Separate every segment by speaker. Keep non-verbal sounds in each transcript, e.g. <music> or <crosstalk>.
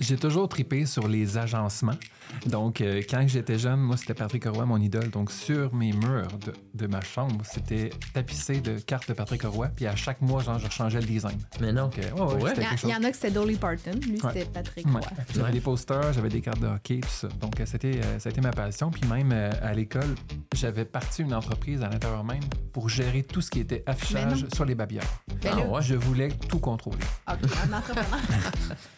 Speaker 1: J'ai toujours tripé sur les agencements. Donc, euh, quand j'étais jeune, moi, c'était Patrick Roy, mon idole. Donc, sur mes murs de, de ma chambre, c'était tapissé de cartes de Patrick Roy. Puis à chaque mois, genre, je changeais le design.
Speaker 2: Mais non.
Speaker 1: Donc, euh, ouais, ouais,
Speaker 2: Ouais.
Speaker 1: c'était
Speaker 3: Il y, en a que c'était Dolly Parton. Lui,
Speaker 1: Ouais.
Speaker 3: c'était Patrick
Speaker 1: Ouais.
Speaker 3: Roy.
Speaker 1: J'avais des posters, j'avais des cartes de hockey, tout ça. Donc, euh, c'était, euh, ça a été ma passion. Puis même euh, à l'école, j'avais parti une entreprise à l'intérieur même pour gérer tout ce qui était affichage sur les babillards.
Speaker 3: Ben
Speaker 2: Ah.
Speaker 1: Je voulais tout contrôler.
Speaker 3: OK, un entrepreneur. <laughs>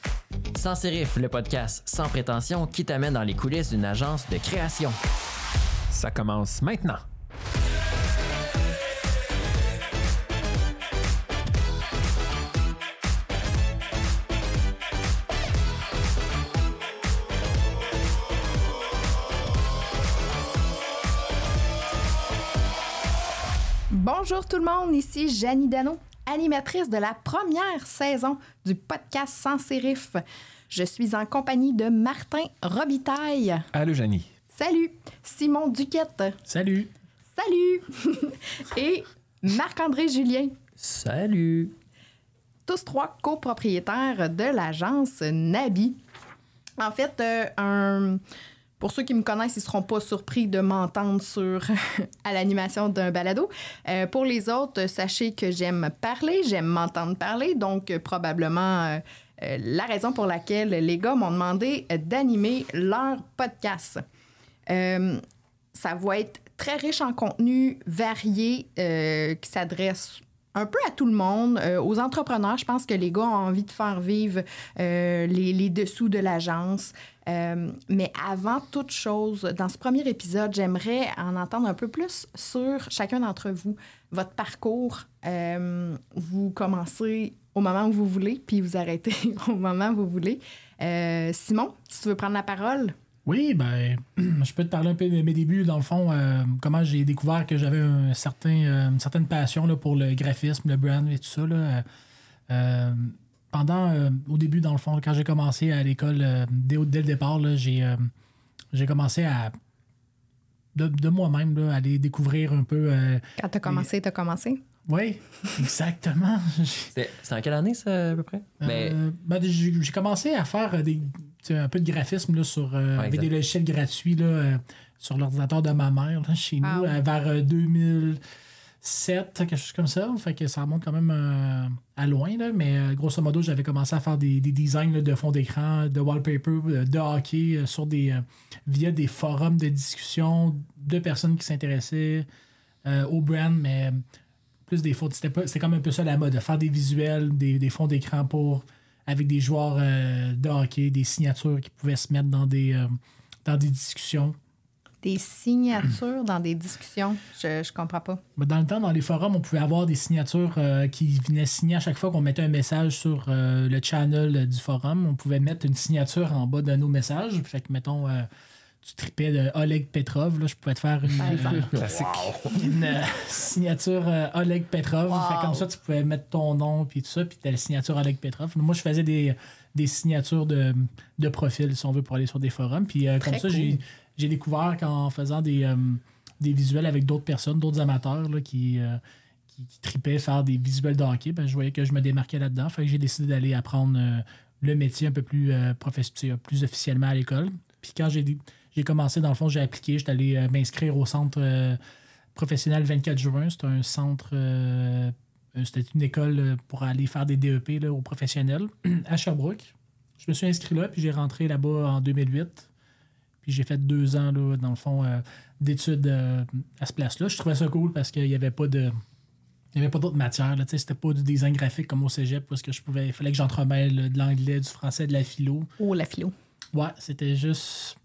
Speaker 2: Sans sérif, le podcast sans prétention qui t'amène dans les coulisses d'une agence de création.
Speaker 1: Ça commence maintenant.
Speaker 3: Tout le monde, ici Janie Dano, animatrice de la première saison du podcast Sans Sérif. Je suis en compagnie de Martin Robitaille.
Speaker 1: Allô, Janie.
Speaker 3: Salut! Simon Duquette.
Speaker 4: Salut!
Speaker 3: Salut! <laughs> Et Marc-André Julien.
Speaker 2: Salut!
Speaker 3: tous trois copropriétaires de l'agence Nabi. En fait, euh, un- pour ceux qui me connaissent, ils ne seront pas surpris de m'entendre sur <laughs> à l'animation d'un balado. Euh, pour les autres, sachez que j'aime parler, j'aime m'entendre parler, donc euh, probablement euh, la raison pour laquelle les gars m'ont demandé d'animer leur podcast. Ça va être très riche en contenu varié qui s'adresse un peu à tout le monde, aux entrepreneurs. Je pense que les gars ont envie de faire vivre les, les dessous de l'agence. Euh, mais avant toute chose, dans ce premier épisode, j'aimerais en entendre un peu plus sur chacun d'entre vous, votre parcours. Euh, vous commencez au moment où vous voulez, puis vous arrêtez <laughs> au moment où vous voulez. Euh, Simon, si tu veux prendre la parole.
Speaker 4: Oui, ben, <clears throat> je peux te parler un peu de mes débuts, dans le fond, comment j'ai découvert que j'avais une certaine passion là, pour le graphisme, le brand et tout ça pendant, euh, au début, dans le fond, quand j'ai commencé à l'école, euh, dès, dès, le départ, j'ai, euh, j'ai commencé à, de, de moi-même, aller découvrir un peu.
Speaker 3: quand t'as commencé, les... t'as commencé?
Speaker 4: Oui, exactement. <laughs>
Speaker 2: C'est en quelle année, ça, à peu près?
Speaker 4: Ben, ben, Mais... J'ai commencé à faire des, un peu de graphisme là, sur,
Speaker 2: ouais,
Speaker 4: avec des logiciels gratuits là, sur l'ordinateur de ma mère chez
Speaker 3: ah
Speaker 4: nous, vers 2000. 7, hein, quelque chose comme ça. Fait que ça remonte quand même euh, à loin. Mais euh, grosso modo, j'avais commencé à faire des, designs de fond d'écran, de wallpaper, euh, de hockey sur des, via des forums de discussion de personnes qui s'intéressaient au brand, mais plus des fautes. C'était comme un peu ça la mode, de faire des visuels, des, des fonds d'écran pour avec des joueurs de hockey, des signatures qui pouvaient se mettre dans des, dans des discussions.
Speaker 3: Des signatures dans des discussions. Je, je comprends pas.
Speaker 4: Mais Dans le temps, dans les forums, on pouvait avoir des signatures euh, qui venaient signer à chaque fois qu'on mettait un message sur euh, le channel du forum. On pouvait mettre une signature en bas de nos messages. Fait que, mettons, euh, tu tripais de Oleg Petrov. Là, je pouvais te faire une, euh,
Speaker 1: Classique.
Speaker 4: une euh, signature euh, Oleg Petrov.
Speaker 3: Wow.
Speaker 4: Fait comme ça, tu pouvais mettre ton nom puis tout ça, puis t'as la signature Oleg Petrov. Moi, je faisais des, des signatures de, de profil, si on veut, pour aller sur des forums. Puis euh, comme ça,
Speaker 3: cool.
Speaker 4: J'ai, découvert qu'en faisant des, euh, des visuels avec d'autres personnes, d'autres amateurs là, qui, euh, qui, qui tripaient faire des visuels de hockey, ben, je voyais que je me démarquais là-dedans. Fait que j'ai décidé d'aller apprendre euh, le métier un peu plus, plus officiellement à l'école. Puis quand j'ai, j'ai commencé, dans le fond, j'ai appliqué, j'étais allé m'inscrire au centre professionnel 24 juin. C'est un centre, c'était une école pour aller faire des DEP là, au professionnel <clears throat> à Sherbrooke. Je me suis inscrit là, puis j'ai rentré là-bas en 2008. Puis j'ai fait deux ans, là, dans le fond, euh, d'études euh, à ce place-là. Je trouvais ça cool parce qu'il n'y avait pas de. Il n'y avait pas d'autres matières. C'était pas du design graphique comme au cégep parce que je pouvais. Il fallait que j'entremêle euh, de l'anglais, du français, de la philo.
Speaker 3: Oh, la philo.
Speaker 4: Ouais, c'était juste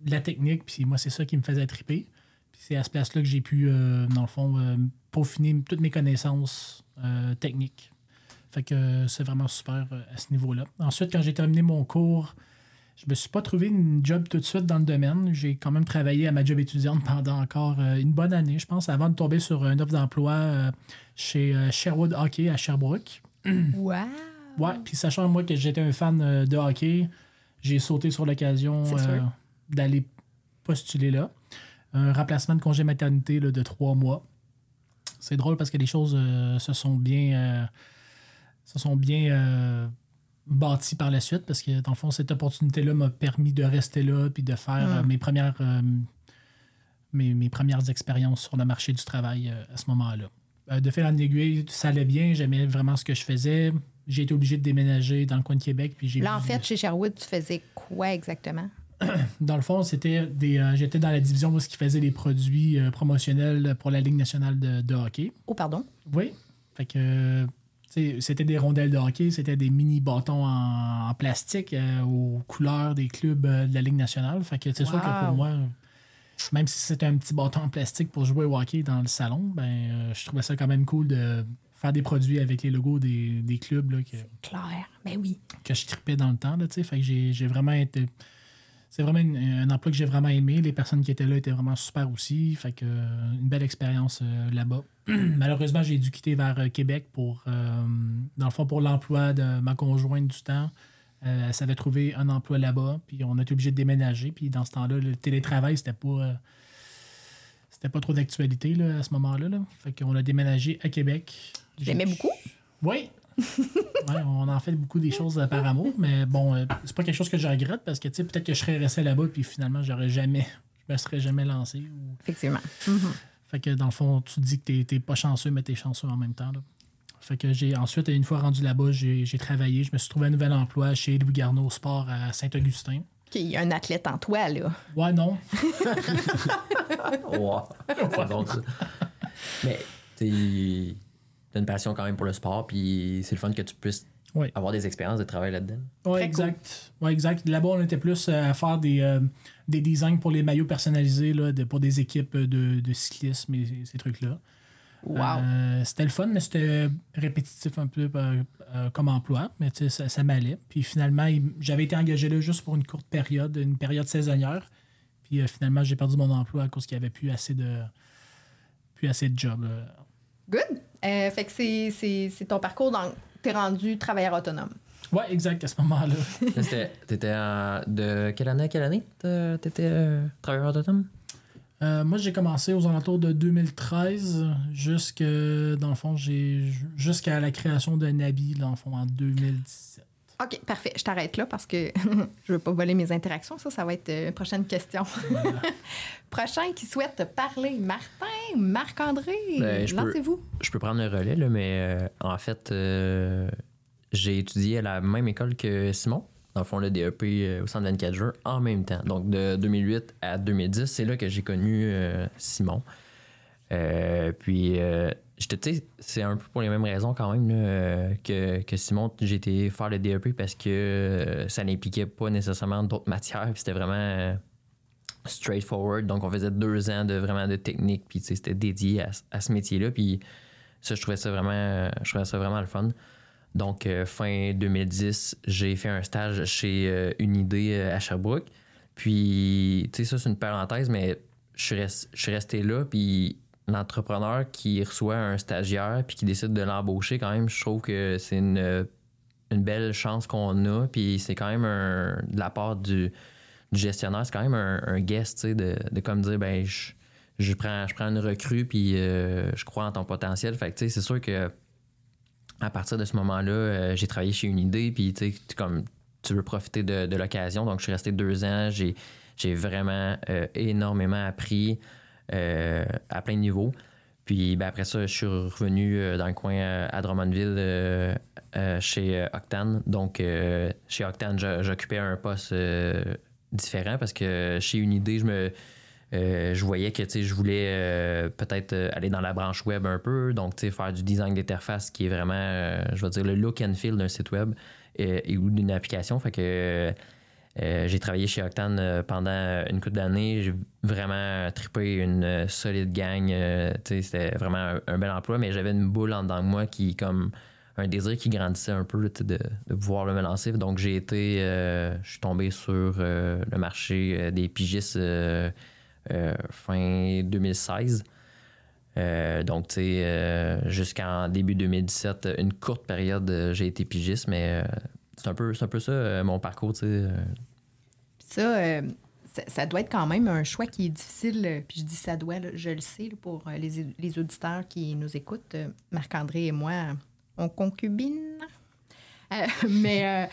Speaker 4: de la technique, puis moi, c'est ça qui me faisait triper. Puis c'est à ce place-là que j'ai pu, euh, dans le fond, peaufiner toutes mes connaissances techniques. Fait que c'est vraiment super à ce niveau-là. Ensuite, quand j'ai terminé mon cours, je me suis pas trouvé une job tout de suite dans le domaine. J'ai quand même travaillé à ma job étudiante pendant encore euh, une bonne année, je pense, avant de tomber sur une offre d'emploi euh, chez euh, Sherwood Hockey à Sherbrooke. <clears throat>
Speaker 3: Wow!
Speaker 4: Ouais, puis sachant moi que j'étais un fan de hockey, j'ai sauté sur l'occasion euh, d'aller postuler là. Un remplacement de congé maternité là, de trois mois. C'est drôle parce que les choses euh, se sont bien. euh, se sont bien. Bâti par la suite parce que, dans le fond, cette opportunité-là m'a permis de rester là puis de faire
Speaker 3: Mm.
Speaker 4: euh, mes premières. euh, mes, mes premières expériences sur le marché du travail euh, à ce moment-là. Euh, de fil en aiguille, ça allait bien, j'aimais vraiment ce que je faisais. J'ai été obligé de déménager dans le coin de Québec. Puis j'ai
Speaker 3: Là, en fait, chez Sherwood, tu faisais quoi exactement? <clears throat>
Speaker 4: dans le fond, c'était des. euh, j'étais dans la division où qui faisait des produits promotionnels pour la Ligue nationale de, de hockey.
Speaker 3: Oh, pardon.
Speaker 4: Oui. Fait que c'était des rondelles de hockey, c'était des mini bâtons en, en plastique euh, aux couleurs des clubs euh, de la Ligue nationale. Fait que c'est sûr que pour moi, même si c'était un petit bâton en plastique pour jouer au hockey dans le salon, ben euh, je trouvais ça quand même cool de faire des produits avec les logos des, des clubs là, que.
Speaker 3: Ben oui.
Speaker 4: que je tripais dans le temps. Là, fait que j'ai j'ai vraiment été. C'est vraiment une- un emploi que j'ai vraiment aimé. Les personnes qui étaient là étaient vraiment super aussi. Fait que euh, une belle expérience euh, là-bas. <clears throat> Malheureusement, j'ai dû quitter vers euh, Québec pour, euh, dans le fond, pour l'emploi de ma conjointe du temps. Euh, elle savait trouver un emploi là-bas, puis on a été obligé de déménager. Puis dans ce temps-là, le télétravail, c'était pas. c'était pas trop d'actualité là, à ce moment-là. Là. Fait qu'on a déménagé à Québec.
Speaker 3: J'aimais
Speaker 4: J'ai-
Speaker 3: beaucoup?
Speaker 4: oui. Ouais, on en fait beaucoup des choses par amour, mais bon, euh, c'est pas quelque chose que je regrette parce que tu sais, peut-être que je serais resté là-bas puis finalement j'aurais jamais, je me serais jamais lancé. ou-
Speaker 3: Effectivement. Mhm.
Speaker 4: Fait que dans le fond, tu te dis que t'es, t'es pas chanceux, mais t'es chanceux en même temps. là. Fait que j'ai ensuite, une fois rendu là-bas, j'ai, j'ai travaillé. Je me suis trouvé un nouvel emploi chez Louis Garneau Sport à Saint-Augustin.
Speaker 3: Il y a un athlète en toi, là.
Speaker 4: Ouais, non. <laughs>
Speaker 2: Wow. Bon, ça. Mais tu as une passion quand même pour le sport, puis c'est le fun que tu puisses
Speaker 4: Ouais.
Speaker 2: avoir des expériences de travail là-dedans.
Speaker 4: Oui, exact. Ouais, exact. Là-bas, on était plus euh, à faire des, euh, des designs pour les maillots personnalisés là, de- pour des équipes de, de cyclisme et ces- trucs-là.
Speaker 3: Wow.
Speaker 4: Euh, c'était le fun, mais c'était répétitif un peu euh, euh, comme emploi, mais tu sais, ça, ça m'allait. Puis finalement, j'avais été engagé là juste pour une courte période, une période saisonnière. Puis euh, finalement, j'ai perdu mon emploi à cause qu'il n'y avait plus assez de plus assez de job. euh.
Speaker 3: Good. Euh, fait que c'est- c'est c'est ton parcours dans. T'es rendu travailleur autonome.
Speaker 4: Ouais, exact, à ce moment-là. <laughs>
Speaker 2: T'étais en- de quelle année à quelle année t'étais euh, travailleur autonome?
Speaker 4: Euh, moi, j'ai commencé aux alentours de 2013, jusque, dans le fond, j'ai jusqu'à la création de Nabi, dans le fond, en 2017.
Speaker 3: OK, parfait. Je t'arrête là parce que <laughs> je veux pas voler mes interactions. Ça, ça va être euh, une prochaine question. <laughs> Prochain qui souhaite te parler. Martin, Marc-André,
Speaker 2: Ben, je peux-
Speaker 3: lancez-vous.
Speaker 2: Je peux prendre le relais, là, mais euh, en fait, euh, j'ai étudié à la même école que Simon, dans le fond, le DEP euh, au centre 24 jours, en même temps. Donc, de 2008 à 2010, c'est là que j'ai connu euh, Simon. Euh, puis, euh, c'est un peu pour les mêmes raisons quand même là, euh, que, que Simon. J'ai été faire le DEP parce que euh, ça n'impliquait pas nécessairement d'autres matières. C'était vraiment euh, straightforward. Donc, on faisait deux ans de vraiment de technique. Puis, c'était dédié à, à ce métier-là. Puis, ça, je trouvais ça vraiment, je trouvais ça vraiment le fun. Donc, fin 2010, j'ai fait un stage chez euh, à Sherbrooke. Puis, tu sais, ça, c'est une parenthèse, mais je suis, res- je suis resté là. Puis, l'entrepreneur qui reçoit un stagiaire puis qui décide de l'embaucher, quand même, je trouve que c'est une, une belle chance qu'on a. Puis, c'est quand même un, de la part du, gestionnaire, c'est quand même un, guest, de, de comme dire, ben, je, je prends, je prends une recrue puis euh, je crois en ton potentiel. Fait que, c'est sûr que à partir de ce moment-là, euh, j'ai travaillé chez Unidée, puis tu sais, comme tu veux profiter de, l'occasion. Donc, je suis resté deux ans. J'ai, j'ai vraiment euh, énormément appris euh, à plein de niveaux. Puis ben, après ça, je suis revenu euh, dans le coin euh, à Drummondville euh, euh, chez euh, Octane. Donc, euh, chez Octane, j'occupais un poste euh, différent parce que chez Unidée, je me. euh, je voyais que je voulais euh, peut-être euh, aller dans la branche web un peu, donc faire du design d'interface qui est vraiment, euh, je vais dire, le look and feel d'un site web euh, et ou d'une application. Fait que euh, j'ai travaillé chez Octane euh, pendant une couple d'années. J'ai vraiment trippé une euh, solide gang. euh, C'était vraiment un, bel emploi, mais j'avais une boule en dedans de moi qui, comme un désir qui grandissait un peu de, de pouvoir le me lancer. Donc j'ai été, euh, je suis tombé sur euh, le marché euh, des pigistes euh, euh, fin 2016. Euh, donc, tu sais, euh, jusqu'en début 2017, une courte période, euh, j'ai été pigiste, mais euh, c'est un peu, un peu ça euh, mon parcours, tu sais. euh,
Speaker 3: ça, euh, ça, ça doit être quand même un choix qui est difficile. Puis je dis ça doit, je le sais, pour les, les auditeurs qui nous écoutent. Marc-André et moi, on concubine. <laughs> Mais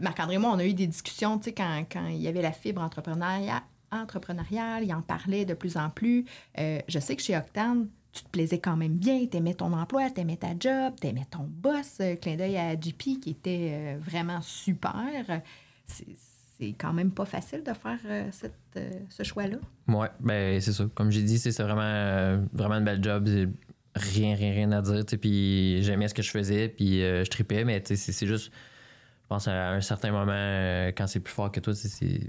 Speaker 3: Marc-André et moi, on a eu des discussions, tu sais, quand, quand il y avait la fibre entrepreneuriale, entrepreneuriale, il en parlait de plus en plus. Je sais que chez Octane, tu te plaisais quand même bien, t'aimais ton emploi, t'aimais ta job, t'aimais ton boss. Euh, clin d'œil à JP qui était euh, vraiment super. C'est quand même pas facile de faire euh, cette, ce choix-là.
Speaker 2: Ouais, ben c'est ça. Comme j'ai dit, c'est vraiment, vraiment une belle job. Rien, rien, rien à dire. Puis j'aimais ce que je faisais, puis je tripais, mais c'est juste. Je pense à un certain moment, quand c'est plus fort que toi,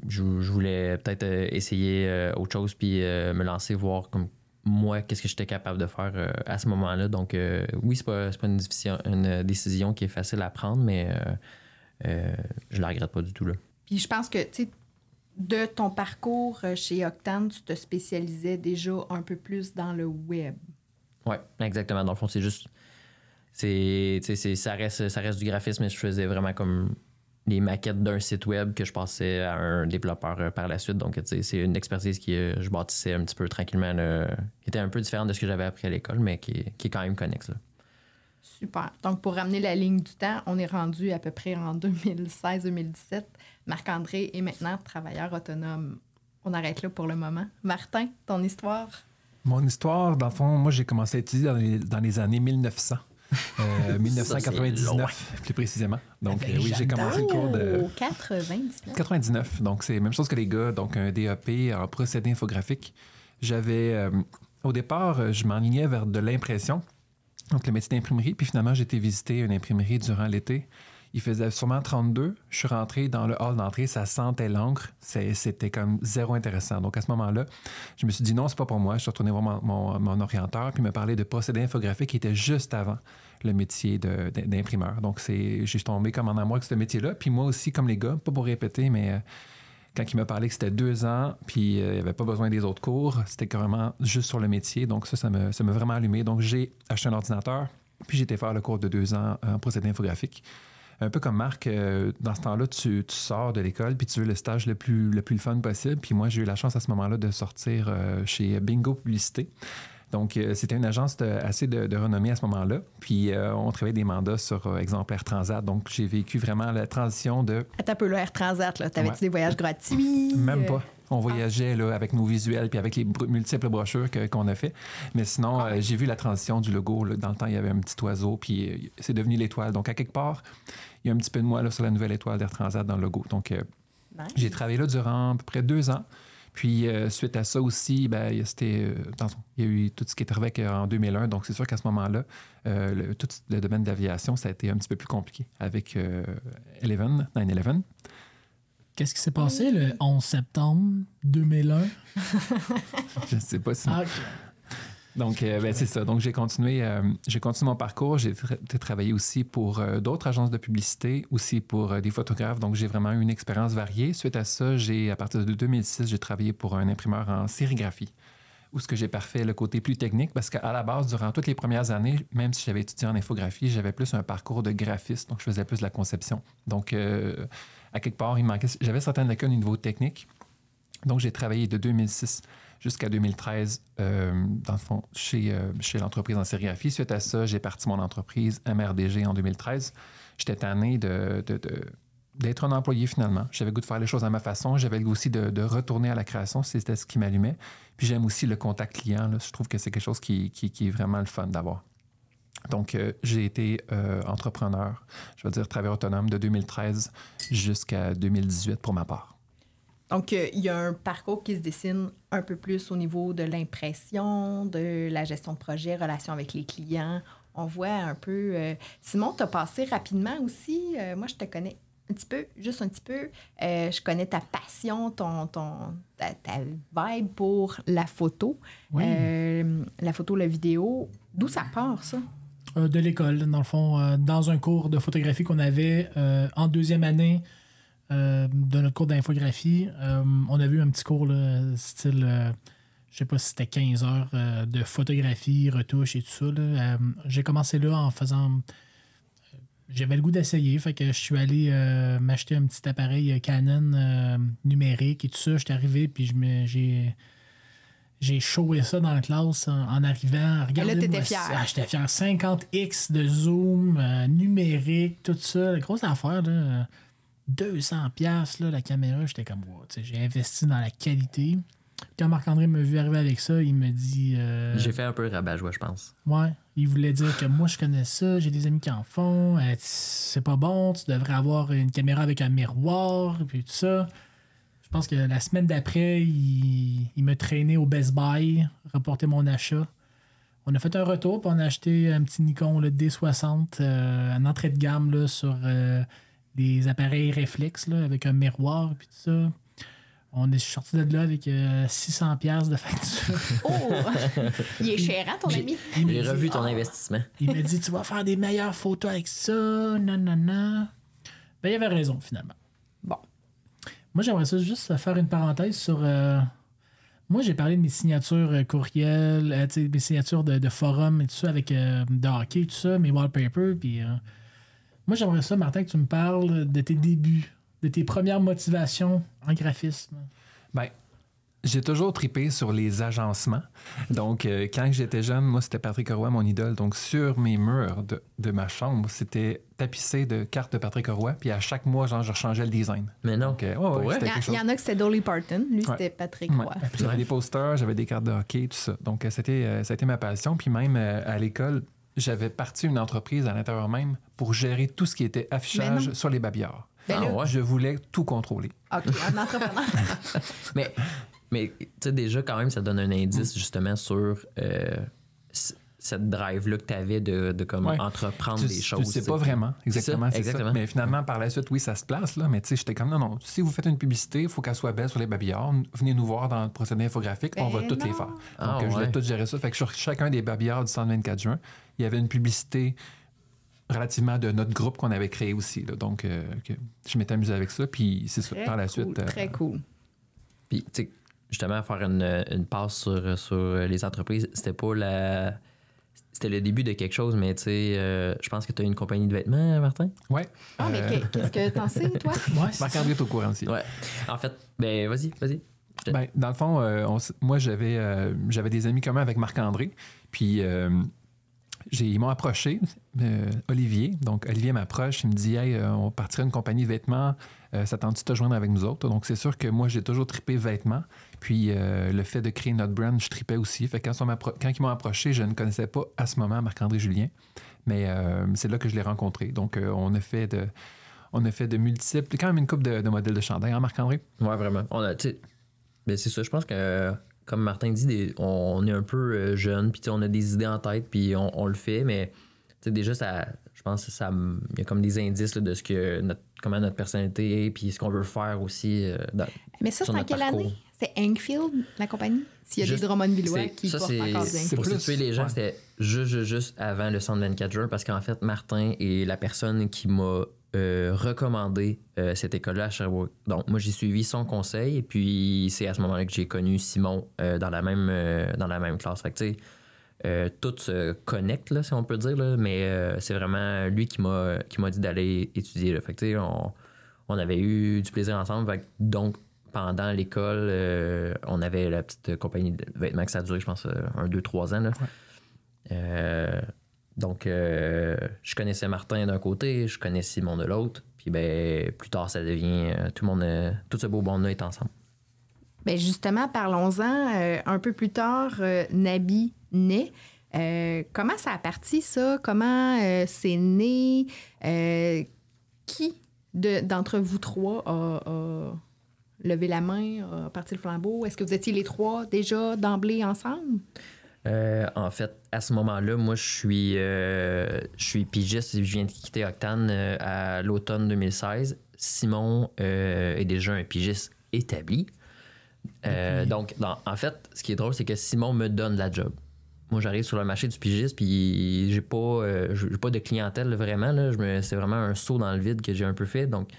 Speaker 2: je, voulais peut-être essayer autre chose, puis me lancer, voir comme moi, qu'est-ce que j'étais capable de faire euh, à ce moment-là. Donc, euh, oui, c'est pas, pas une, décision, une décision qui est facile à prendre, mais euh, euh, je la regrette pas du tout. Là.
Speaker 3: Puis je pense que, tu sais, de ton parcours euh, chez Octane, tu te spécialisais déjà un peu plus dans le web.
Speaker 2: Ouais, exactement. Dans le fond, c'est juste. C'est- ça, reste, ça reste du graphisme, mais je faisais vraiment comme les maquettes d'un site web que je passais à un développeur euh, par la suite. Donc, tu sais, c'est une expertise que euh, je bâtissais un petit peu tranquillement, là, qui était un peu différente de ce que j'avais appris à l'école, mais qui, est- qui est quand même connexe. là.
Speaker 3: Super. Donc, pour ramener la ligne du temps, on est rendu à peu près en 2016-2017. Marc-André est maintenant travailleur autonome. On arrête là pour le moment. Martin, ton histoire?
Speaker 1: Mon histoire, dans le fond, moi, j'ai commencé à étudier dans les, dans les années 1900. Euh, 1999, plus précisément. Donc,
Speaker 4: Avec
Speaker 1: euh, oui, j'ai commencé le cours de
Speaker 3: Oh, 99.
Speaker 1: 99. Donc, c'est la même chose que les gars. Donc, un DEP en procédé infographique. J'avais, euh, au départ, euh, je m'enlignais vers de l'impression, donc le métier d'imprimerie. Puis finalement, j'ai été visiter une imprimerie durant l'été. Il faisait sûrement 32. Je suis rentré dans le hall d'entrée, ça sentait l'encre. C'était comme zéro intéressant. Donc, à ce moment-là, je me suis dit non, c'est pas pour moi. Je suis retourné voir mon, mon- orienteur, puis il me parlait de procédé infographique qui était juste avant le métier d'imprimeur. Donc, j'ai tombé comme en amour avec ce métier-là. Puis moi aussi, comme les gars, pas pour répéter, mais euh, quand il m'a parlé que c'était deux ans, puis euh, il n'y avait pas besoin des autres cours, c'était carrément juste sur le métier. Donc, ça, ça m'a, ça m'a vraiment allumé. Donc, j'ai acheté un ordinateur, puis j'ai été faire le cours de deux ans en procédé infographique. Un peu comme Marc, euh, dans ce temps-là, tu, tu sors de l'école puis tu veux le stage le plus, le plus fun possible. Puis moi, j'ai eu la chance à ce moment-là de sortir euh, chez Bingo Publicité. Donc, euh, c'était une agence de- assez de, de renommée à ce moment-là. Puis, euh, on travaillait des mandats sur euh, exemple Air Transat. Donc, j'ai vécu vraiment la transition de
Speaker 3: Attends un peu, le Air Transat, là. T'avais-tu
Speaker 1: Ouais.
Speaker 3: des voyages gratuits?
Speaker 1: même pas. On voyageait là, avec nos visuels puis avec les multiples brochures qu'on a fait. Mais sinon, euh, j'ai vu la transition du logo. là. Dans le temps, il y avait un petit oiseau, puis euh, c'est devenu l'étoile. Donc, à quelque part, il y a un petit peu de moi là, sur la nouvelle étoile d'Air Transat dans le logo. Donc, euh,
Speaker 3: nice.
Speaker 1: j'ai travaillé là durant à peu près deux ans. Puis, euh, suite à ça aussi, ben, il y a- eu tout ce qui est avec, en 2001. Donc, c'est sûr qu'à ce moment-là, euh, le, tout le domaine de l'aviation, ça a été un petit peu plus compliqué avec 11, 9-11.
Speaker 4: Qu'est-ce qui s'est passé le 11 septembre 2001? <laughs>
Speaker 1: Je ne sais pas si...
Speaker 4: Ah.
Speaker 1: Donc, euh, ben, c'est ça. Donc, j'ai continué, euh, j'ai continué mon parcours. J'ai tra- j'ai travaillé aussi pour euh, d'autres agences de publicité, aussi pour des photographes. Donc, j'ai vraiment eu une expérience variée. Suite à ça, j'ai, à partir de 2006, j'ai travaillé pour un imprimeur en sérigraphie, où ce que j'ai parfait le côté plus technique, parce qu'à la base, durant toutes les premières années, même si j'avais étudié en infographie, j'avais plus un parcours de graphiste. Donc, je faisais plus de la conception. Donc, à quelque part, il manquait, j'avais certaines lacunes au niveau technique. Donc, j'ai travaillé de 2006 jusqu'à 2013, euh, dans le fond, chez, euh, chez l'entreprise en sérigraphie. Suite à ça, j'ai parti mon entreprise MRDG en 2013. J'étais tanné de, d'être un employé finalement. J'avais le goût de faire les choses à ma façon. J'avais le goût aussi de, retourner à la création. C'était ce qui m'allumait. Puis j'aime aussi le contact client. Je trouve que c'est quelque chose qui- qui est vraiment le fun d'avoir. Donc, euh, j'ai été euh, entrepreneur, je veux dire travailleur autonome de 2013 jusqu'à 2018 pour ma part.
Speaker 3: Donc, euh, il y a un parcours qui se dessine un peu plus au niveau de l'impression, de la gestion de projet, relation avec les clients. On voit un peu. euh, Simon, tu as passé rapidement aussi. Euh, moi, je te connais un petit peu, juste un petit peu. Euh, je connais ta passion, ton, ton, ta, ta vibe pour la photo,
Speaker 4: Oui.
Speaker 3: Euh, la photo, la vidéo. D'où ça part, ça?
Speaker 4: Euh, de l'école, dans le fond, euh, dans un cours de photographie qu'on avait euh, en deuxième année de notre cours d'infographie. on a vu un petit cours, là, style, je sais pas si c'était 15 heures de photographie, retouche et tout ça. J'ai commencé là en faisant. J'avais le goût d'essayer, fait que je suis allé m'acheter un petit appareil Canon numérique et tout ça. J'étais arrivé, puis j'ai J'ai showé ça dans la classe en, en arrivant. Regardez
Speaker 3: t'étais fier.
Speaker 4: Ah, J'étais fier. 50x de zoom, euh, numérique, tout ça. La grosse affaire, là. euh, 200 pièces la caméra. J'étais comme, wow, tu sais, j'ai investi dans la qualité. Quand Marc-André m'a vu arriver avec ça, il me dit... euh,
Speaker 2: J'ai fait un peu rabat-joie, je pense.
Speaker 4: Ouais, il voulait dire que moi je connais ça, j'ai des amis qui en font, euh, c'est pas bon, tu devrais avoir une caméra avec un miroir, puis tout ça. Je pense que la semaine d'après, il, il m'a traîné au Best Buy, rapporté mon achat. On a fait un retour, puis on a acheté un petit Nikon le D60, euh, en entrée de gamme là, sur euh, des appareils réflexes là, avec un miroir, puis tout ça. On est sorti de là avec euh, 600$ piastres de facture. <laughs>
Speaker 3: Oh! il est cher, hein, ton ami?
Speaker 4: Il dit,
Speaker 2: revu ton
Speaker 4: Ah,
Speaker 2: investissement.
Speaker 4: il m'a dit, <laughs> tu vas faire des meilleures photos avec ça, non, non, non. Ben, il avait raison, finalement. Moi, j'aimerais ça juste faire une parenthèse sur. euh, Moi, j'ai parlé de mes signatures euh, courriel, euh, mes signatures de, de forum et tout ça avec euh, de hockey, tout ça, mes wallpapers. Puis, moi, j'aimerais ça, Martin, que tu me parles de tes débuts, de tes premières motivations en graphisme.
Speaker 1: Ben, j'ai toujours tripé sur les agencements. Donc, euh, quand j'étais jeune, moi, c'était Patrick Roy, mon idole. Donc, sur mes murs de, de ma chambre, c'était tapissé de cartes de Patrick Roy. Puis à chaque mois, genre, je rechangeais le design.
Speaker 2: Mais non.
Speaker 1: Donc, euh, ouais, ouais,
Speaker 3: Il y, a-
Speaker 1: quelque
Speaker 3: il y
Speaker 1: chose.
Speaker 3: en a que c'était Dolly Parton. Lui,
Speaker 1: Ouais.
Speaker 3: c'était Patrick
Speaker 1: Ouais.
Speaker 3: Roy.
Speaker 1: J'avais des posters, j'avais des cartes de hockey, tout ça. Donc, euh, c'était, euh, ça a été ma passion. Puis même euh, à l'école, j'avais parti une entreprise à l'intérieur même pour gérer tout ce qui était affichage sur les babillards.
Speaker 3: Ben
Speaker 2: Ah.
Speaker 1: Je voulais tout contrôler.
Speaker 3: OK, un entrepreneur. <laughs>
Speaker 2: Mais, mais tu sais, déjà, quand même, ça donne un indice justement sur euh, cette drive-là que tu avais de, de comme
Speaker 1: Ouais.
Speaker 2: entreprendre
Speaker 1: Tu,
Speaker 2: des choses. tu sais.
Speaker 1: pas vraiment
Speaker 2: ça,
Speaker 1: exactement. ça. Mais finalement, par la suite, oui, ça se place, là. Mais tu sais, j'étais comme non, non. Si vous faites une publicité, il faut qu'elle soit belle sur les babillards. Venez nous voir dans le procédé infographique, on va
Speaker 3: Ben
Speaker 1: toutes les faire. Donc,
Speaker 2: Ah,
Speaker 1: euh, je
Speaker 2: ouais.
Speaker 1: voulais tout gérer ça. Fait que sur chacun des babillards du 124 juin, il y avait une publicité relativement de notre groupe qu'on avait créé aussi. là. Donc, euh, que je m'étais amusé avec ça. Puis c'est ça.
Speaker 3: Très
Speaker 1: Par la
Speaker 3: cool,
Speaker 1: suite. euh,
Speaker 3: Très cool.
Speaker 2: Puis, tu sais, justement, faire une, une passe sur, sur les entreprises, c'était pas la. C'était le début de quelque chose, mais tu sais, euh, je pense que tu as une compagnie de vêtements, Martin?
Speaker 1: ouais.
Speaker 3: Ah, mais
Speaker 1: Euh,
Speaker 3: qu'est- qu'est-ce que t'en sais, toi? <laughs>
Speaker 4: Ouais, c'est ça.
Speaker 1: Marc-André est au courant aussi.
Speaker 2: Ouais. En fait, ben, vas-y, vas-y.
Speaker 1: Ben, dans le fond, euh, on moi, j'avais euh, j'avais des amis communs avec Marc-André. Puis, euh, ils m'ont approché, euh, Olivier. Donc, Olivier m'approche, il me dit Hey, euh, on partirait une compagnie de vêtements. Euh, ça tente de te joindre avec nous autres? Donc, c'est sûr que moi, j'ai toujours trippé vêtements. Puis, le fait de créer notre brand, je tripais aussi. Fait que quand, ils m'ont approché, je ne connaissais pas à ce moment Marc-André Julien. Mais c'est là que je l'ai rencontré. Donc, on a fait de. On a fait de multiples, quand même une coupe de, modèles de chandail, hein, Marc-André?
Speaker 2: Ouais, vraiment. On a, tu sais, ben, c'est ça. Je pense que, comme Martin dit, des- on est un peu euh, jeune, puis on a des idées en tête, puis on, on le fait, mais tu sais, déjà, ça, je pense que ça, il y a comme des indices là, de ce que notre, comment notre personnalité est, puis ce qu'on veut faire aussi. euh, dans-
Speaker 3: Mais ça,
Speaker 2: Sur
Speaker 3: c'est en quelle
Speaker 2: parcours.
Speaker 3: année? C'est Enfield, la compagnie? S'il y a
Speaker 2: Juste-
Speaker 3: des Drummond-Villois
Speaker 2: c'est-
Speaker 3: qui
Speaker 2: ça,
Speaker 3: portent
Speaker 2: c'est-
Speaker 3: encore Enfield.
Speaker 2: Pour
Speaker 1: plus-
Speaker 2: situer les gens,
Speaker 1: ouais.
Speaker 2: c'était juste, juste, juste avant le 124 juin, parce qu'en fait, Martin est la personne qui m'a euh, recommandé euh, cette école-là à Sherbrooke. Donc, moi, j'ai suivi son conseil, et puis c'est à ce moment-là que j'ai connu Simon euh, dans, la même, euh, dans la même classe. Fait que, tu sais, tout se connecte, là, si on peut dire, là, mais c'est vraiment lui qui m'a dit d'aller étudier. Là. Fait que, tu sais, on, on avait eu du plaisir ensemble. Fait que, donc, pendant l'école, on avait la petite compagnie de vêtements que ça a duré, je pense, un, deux, trois ans. Là. Donc, euh, je connaissais Martin d'un côté, je connaissais Simon de l'autre. Puis, ben, plus tard, ça devient. euh, tout le monde, euh, tout ce beau monde-là est ensemble.
Speaker 3: Ben justement, parlons-en. un peu plus tard, Nabi naît. Comment ça a parti, ça? Comment c'est né? Qui de- d'entre vous trois a, a levé la main, a parti le flambeau? Est-ce que vous étiez les trois déjà d'emblée ensemble?
Speaker 2: Euh, en fait, à ce moment-là, moi, je suis, euh, je suis pigiste. Je viens de quitter Octane euh, à l'automne 2016. Simon euh, est déjà un pigiste établi. Donc, dans- en fait, ce qui est drôle, c'est que Simon me donne la job. Moi, j'arrive sur le marché du pigiste, puis j'ai pas, j'ai pas de clientèle vraiment. Là. Je me- c'est vraiment un saut dans le vide que j'ai un peu fait. Donc,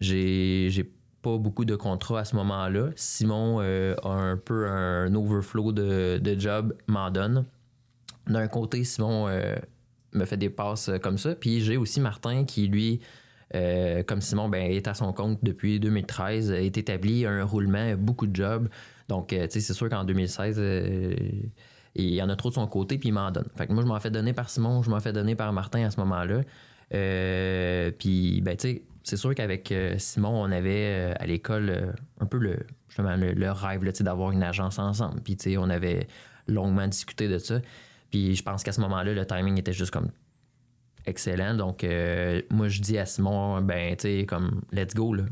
Speaker 2: j'ai, j'ai pas beaucoup de contrats à ce moment-là. Simon euh, a un peu un overflow de, de job, m'en donne. D'un côté, Simon euh, me fait des passes comme ça. Puis j'ai aussi Martin qui, lui, Euh, comme Simon ben, est à son compte depuis 2013, est établi, a un roulement, beaucoup de jobs. Donc, tu sais, c'est sûr qu'en 2016, euh, il y en a trop de son côté, puis il m'en donne. Fait que moi, je m'en fais donner par Simon, je m'en fais donner par Martin à ce moment-là. Puis, ben, tu sais, c'est sûr qu'avec euh, Simon, on avait euh, à l'école euh, un peu le, justement, le, rêve d'avoir une agence ensemble. Puis, on avait longuement discuté de ça. Puis, je pense qu'à ce moment-là, le timing était juste comme excellent. Donc, moi, je dis à Simon, ben, tu comme, let's go, là.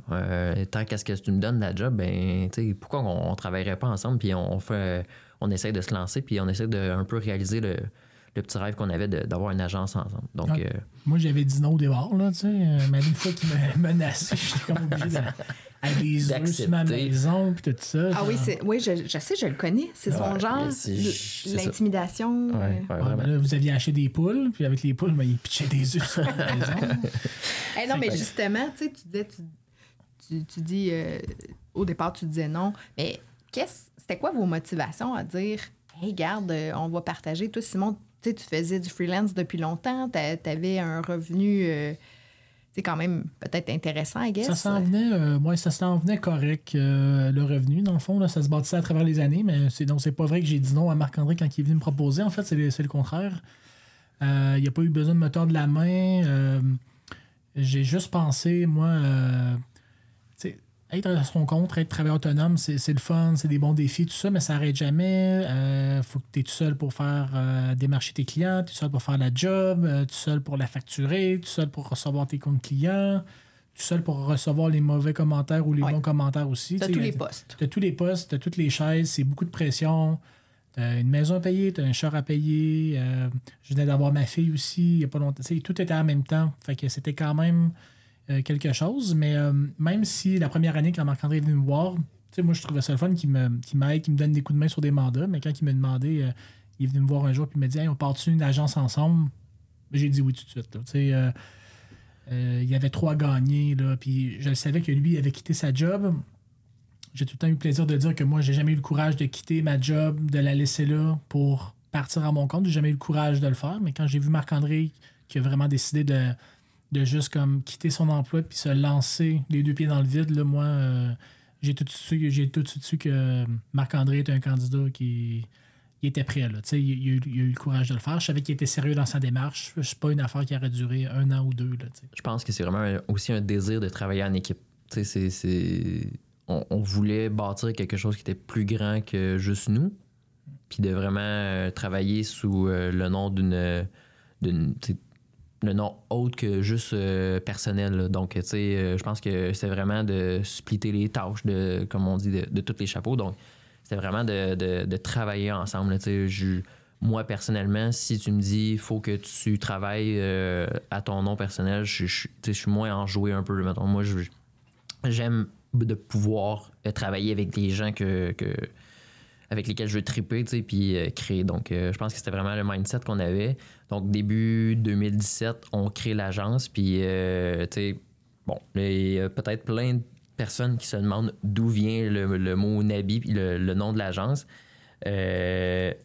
Speaker 2: Tant qu'à ce que tu me donnes la job, ben, pourquoi on, on travaillerait pas ensemble, puis on fait, euh, on essaie de se lancer, puis on essaie de un peu réaliser le, le petit rêve qu'on avait d'avoir une agence ensemble. Donc,
Speaker 4: Ouais.
Speaker 2: euh,
Speaker 4: Moi, j'avais dit non au départ, là, tu sais. euh, Mais une fois qu'il m'a <laughs> menacé, j'étais comme obligé d'aller <laughs> des œufs sur ma maison, puis tout ça.
Speaker 3: Ah oui,
Speaker 4: genre.
Speaker 3: oui je, je sais, je le connais. C'est son
Speaker 2: Ouais,
Speaker 3: genre, l'intimidation.
Speaker 2: ouais,
Speaker 3: euh.
Speaker 2: ouais,
Speaker 4: vous aviez acheté des poules, puis avec les poules, ben, il pitchait des œufs sur la <laughs> maison.
Speaker 3: Eh non, mais justement, tu sais, tu disais, tu, tu, tu dis, euh, au départ, tu disais non. Mais qu'est-ce, c'était quoi vos motivations à dire, hey, garde, on va partager. Toi, Simon, tu sais, tu faisais du freelance depuis longtemps, tu avais un revenu, euh, c'est quand même peut-être intéressant, I guess.
Speaker 4: Ça s'en venait, euh, ça s'en venait correct, euh, le revenu, dans le fond. Là, ça se bâtissait à travers les années, mais c'est, donc c'est pas vrai que j'ai dit non à Marc-André quand il est venu me proposer. En fait, c'est, le- contraire. Euh, il n'y a pas eu besoin de me tordre la main. euh, j'ai juste pensé, moi, euh, être à son compte, être travailleur autonome, c'est, le fun, c'est des bons défis, tout ça, mais ça n'arrête jamais. Euh, faut que tu es tout seul pour faire euh, démarcher tes clients, tu es seul pour faire la job, euh, tout seul pour la facturer, tout seul pour recevoir tes comptes clients tout seul pour recevoir les mauvais commentaires ou les
Speaker 3: Ouais.
Speaker 4: bons commentaires aussi. Tu sais,
Speaker 3: tous les postes.
Speaker 4: T'as tous les postes, t'as toutes les chaises, c'est beaucoup de pression. T'as une maison à payer, t'as un char à payer. euh, je venais d'avoir ma fille aussi, il y a pas longtemps. Tu tout était en même temps. Fait que c'était quand même euh, quelque chose. Mais euh, même si la première année, quand Marc-André est venu me voir, moi, je trouvais ça le fun qu'il m'aide, qu'il me donne des coups de main sur des mandats. Mais quand il m'a demandé, euh, il est venu me voir un jour puis il m'a dit Hey, on part-tu une agence ensemble? J'ai dit oui tout de suite. là. Il y avait trois gagnés, là, puis je savais que lui avait quitté sa job. J'ai tout le temps eu le plaisir de dire que moi, j'ai jamais eu le courage de quitter ma job, de la laisser là pour partir à mon compte. J'ai jamais eu le courage de le faire. Mais quand j'ai vu Marc-André qui a vraiment décidé de, de juste comme quitter son emploi puis se lancer les deux pieds dans le vide, moi, euh, j'ai tout de suite j'ai tout de suite su que Marc-André est un candidat qui il était prêt. Là. Il, a eu, il a eu le courage de le faire. Je savais qu'il était sérieux dans sa démarche. C'est pas une affaire qui aurait duré un an ou deux. Là,
Speaker 2: je pense que c'est vraiment aussi un désir de travailler en équipe. C'est- c'est- On, voulait bâtir quelque chose qui était plus grand que juste nous, puis de vraiment euh, travailler sous euh, le nom d'une. Le nom autre que juste euh, personnel. Donc, tu sais, euh, je pense que c'est vraiment de splitter les tâches, de, comme on dit, de, de tous les chapeaux. Donc, c'était vraiment de, de- de travailler ensemble. moi, personnellement, si tu me dis il faut que tu travailles euh, à ton nom personnel, je, je- suis moins enjoué un peu. Mettons. Moi, j'aime de pouvoir travailler avec des gens que- avec lesquels je veux triper, tu sais, puis euh, créer. Donc, euh, je pense que c'était vraiment le mindset qu'on avait. Donc, début 2017, on crée l'agence, puis, euh, tu sais, bon, il y a peut-être plein de personnes qui se demandent d'où vient le, mot Nabi, puis le, nom de l'agence.
Speaker 3: Ouais.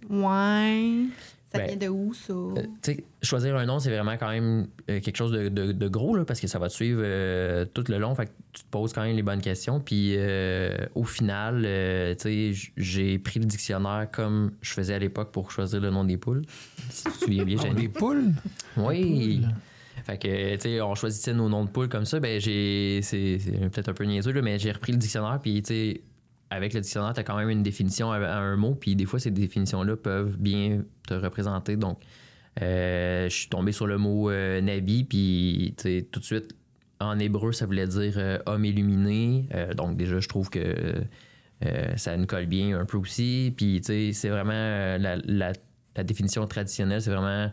Speaker 3: Ça
Speaker 2: Ben,
Speaker 3: vient de où, ça?
Speaker 2: euh, tu sais, choisir un nom, c'est vraiment quand même euh, quelque chose de, de- de gros, là, parce que ça va te suivre euh, tout le long. Fait que tu te poses quand même les bonnes questions. Puis euh, au final, euh, tu sais, j- j'ai pris le dictionnaire comme je faisais à l'époque pour choisir le nom des poules. Si tu te souviens bien,
Speaker 1: Oh, des poules?
Speaker 2: Oui. Fait que, tu sais, on choisissait nos noms de poules comme ça. Ben, j'ai. C'est c'est peut-être un peu niaiseux, là, mais j'ai repris le dictionnaire. Puis, tu sais, avec le dictionnaire, tu as quand même une définition à, un mot. Puis, des fois, ces définitions-là peuvent bien te représenter. Donc, euh, je suis tombé sur le mot euh, Nabi. Puis, tout de suite, en hébreu, ça voulait dire euh, homme illuminé. Euh, donc, déjà, je trouve que ça nous colle bien un peu aussi. Puis, tu sais, c'est vraiment la définition traditionnelle, c'est vraiment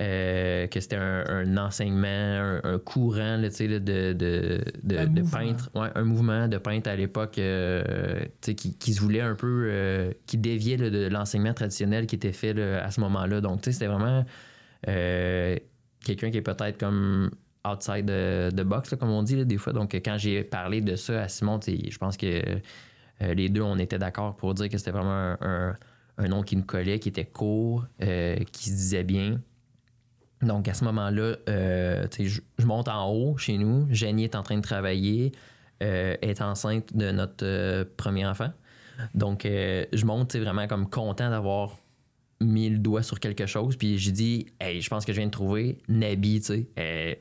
Speaker 2: euh, que c'était un, un enseignement, un, un courant là, de, de, de,
Speaker 4: Un
Speaker 2: de
Speaker 4: mouvement.
Speaker 2: peintres, ouais, un mouvement de peintres à l'époque euh, qui, qui se voulait un peu, euh, qui déviait là, de l'enseignement traditionnel qui était fait à ce moment-là. Donc, tu sais, c'était vraiment quelqu'un qui est peut-être comme outside de, de box, comme on dit là, des fois. Donc, quand j'ai parlé de ça à Simon, je pense que les deux, on était d'accord pour dire que c'était vraiment un, un- nom qui nous collait, qui était court, qui se disait bien. Donc, à ce moment-là, euh, je, monte en haut chez nous. Jenny est en train de travailler, euh, est enceinte de notre euh, premier enfant. Donc, je monte, vraiment comme content d'avoir mis le doigt sur quelque chose. Puis j'ai dit, hey, je pense que je viens de trouver Nabi, tu sais.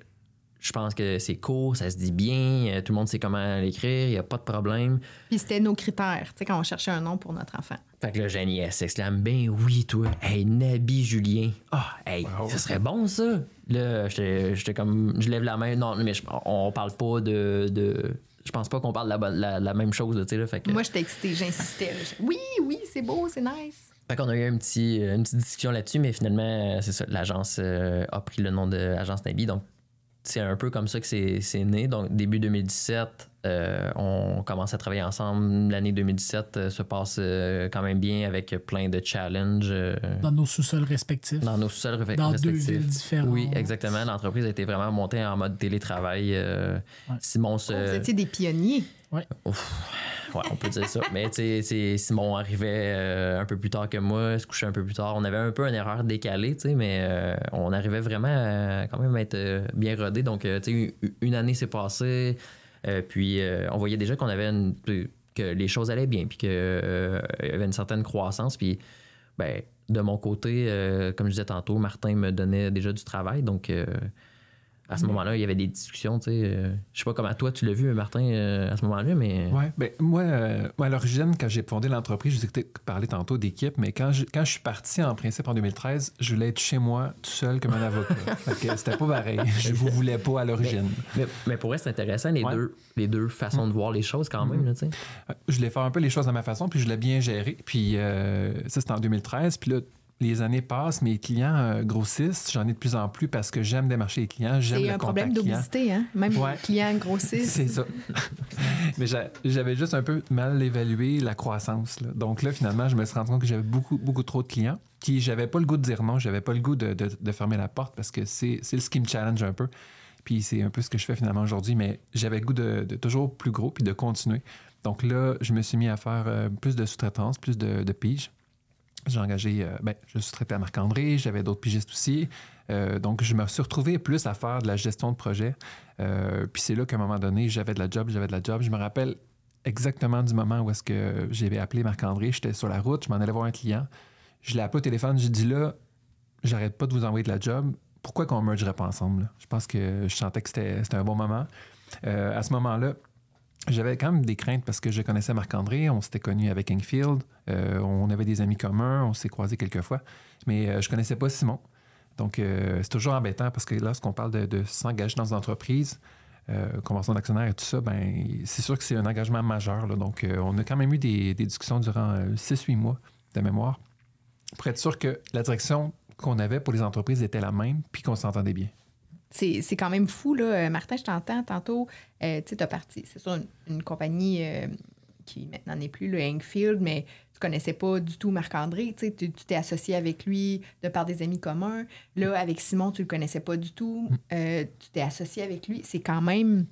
Speaker 2: Je pense que c'est court, ça se dit bien, euh, tout le monde sait comment l'écrire, il n'y a pas de problème.
Speaker 3: Puis c'était nos critères, tu sais, quand on cherchait un nom pour notre enfant.
Speaker 2: Fait que là, Jenny, elle s'exclame, ben oui, toi. Hey, Nabi Julien. Ah, hey,
Speaker 1: Wow.
Speaker 2: ça serait bon, ça. Là, j'étais j'étais comme, je lève la main. Non, mais je- on parle pas de. de je pense pas qu'on parle de la, la, la même chose, là, tu sais, là. Fait que.
Speaker 3: Moi, j'étais excitée, j'insistais. Oui, oui, c'est beau, c'est nice.
Speaker 2: Fait qu'on a eu un petit, une petite discussion là-dessus, mais finalement, euh, c'est ça, l'agence euh, a pris le nom de Agence Nabi. Donc, c'est un peu comme ça que c'est c'est né. Donc, début 2017, euh, on commence à travailler ensemble. L'année 2017 euh, se passe euh, quand même bien avec plein de challenges euh,
Speaker 4: Dans nos sous-sols respectifs.
Speaker 2: dans nos sous-sols re-
Speaker 4: Dans deux
Speaker 2: respectifs.
Speaker 4: villes différentes.
Speaker 2: Oui, exactement. L'entreprise a été vraiment montée en mode télétravail. euh,
Speaker 4: Ouais.
Speaker 2: Simon se...
Speaker 3: Oh, Vous étiez des pionniers?
Speaker 2: Ouais, on peut dire ça. Mais Simon arrivait euh, un peu plus tard que moi, se couchait un peu plus tard. On avait un peu une erreur décalée, tu sais, mais euh, on arrivait vraiment à quand même être euh, bien rodé. Donc, euh, tu sais, une- année s'est passée, euh, puis euh, on voyait déjà qu'on avait une- que les choses allaient bien, puis qu'il y avait une certaine croissance. Puis, ben, de mon côté, euh, comme je disais tantôt, Martin me donnait déjà du travail, donc. Euh, à ce moment-là, il y avait des discussions, tu sais. euh, je sais pas comment toi tu l'as vu, Martin, euh, à ce moment-là, mais.
Speaker 1: Ouais, ben, moi, euh, moi, à l'origine, quand j'ai fondé l'entreprise, je vous ai parlé tantôt d'équipe, mais quand je, quand je suis parti en principe en 2013, je voulais être chez moi tout seul comme un avocat. <laughs> C'était pas pareil. Je vous voulais pas à l'origine.
Speaker 2: Mais, mais pour vrai, c'est intéressant, les,
Speaker 1: Ouais.
Speaker 2: deux, les deux façons de voir les choses quand même. Là, tu sais.
Speaker 1: Je voulais faire un peu les choses à ma façon, puis je l'ai bien géré. Puis euh, ça, c'était en 2013. Puis là, les années passent, mes clients euh, grossissent. J'en ai de plus en plus parce que j'aime démarcher les clients, j'aime
Speaker 3: C'est
Speaker 1: le
Speaker 3: un problème
Speaker 1: contact
Speaker 3: d'obésité, hein? Même
Speaker 1: Ouais.
Speaker 3: les clients grossissent. <laughs>
Speaker 1: C'est ça. <laughs> Mais j'a- j'avais juste un peu mal évalué la croissance. là. Donc là, finalement, je me suis rendu compte que j'avais beaucoup, beaucoup trop de clients. Puis j'avais pas le goût de dire non, j'avais pas le goût de, de- de fermer la porte parce que c'est c'est ce qui me challenge un peu. Puis c'est un peu ce que je fais finalement aujourd'hui, mais j'avais le goût de, de toujours plus gros puis de continuer. Donc là, je me suis mis à faire euh, plus de sous-traitance, plus de, de piges. J'ai engagé, euh, ben, je sous-traitais à Marc-André, j'avais d'autres pigistes aussi. Euh, donc, je me suis retrouvé plus à faire de la gestion de projet. Euh, puis c'est là qu'à un moment donné, j'avais de la job, j'avais de la job. Je me rappelle exactement du moment où est-ce que j'avais appelé Marc-André. J'étais sur la route, je m'en allais voir un client. Je l'ai appelé au téléphone, j'ai dit là, j'arrête pas de vous envoyer de la job. Pourquoi qu'on mergerait pas ensemble? Je pense que je sentais que c'était un bon moment. À ce moment-là, j'avais quand même des craintes parce que je connaissais Marc-André, on s'était connus avec Engfield, euh, on avait des amis communs, on s'est croisés quelques fois, mais euh, je connaissais pas Simon. Donc, euh, c'est toujours embêtant parce que lorsqu'on parle de, s'engager dans une entreprise, euh, convention d'actionnaire et tout ça, ben, c'est sûr que c'est un engagement majeur. Donc, euh, on a quand même eu des, des discussions durant 6-8 mois de mémoire pour être sûr que la direction qu'on avait pour les entreprises était la même puis qu'on s'entendait bien.
Speaker 3: C'est quand même fou, là. Euh, Martin, je t'entends tantôt. Euh, tu sais, t'as parti, c'est sûr, une, une compagnie euh, qui maintenant n'est plus le Hangfield, mais tu connaissais pas du tout Marc-André. Tu t'es associé avec lui de par des amis communs. Là, avec Simon, tu le connaissais pas du tout. Euh, tu t'es associé avec lui. C'est quand même.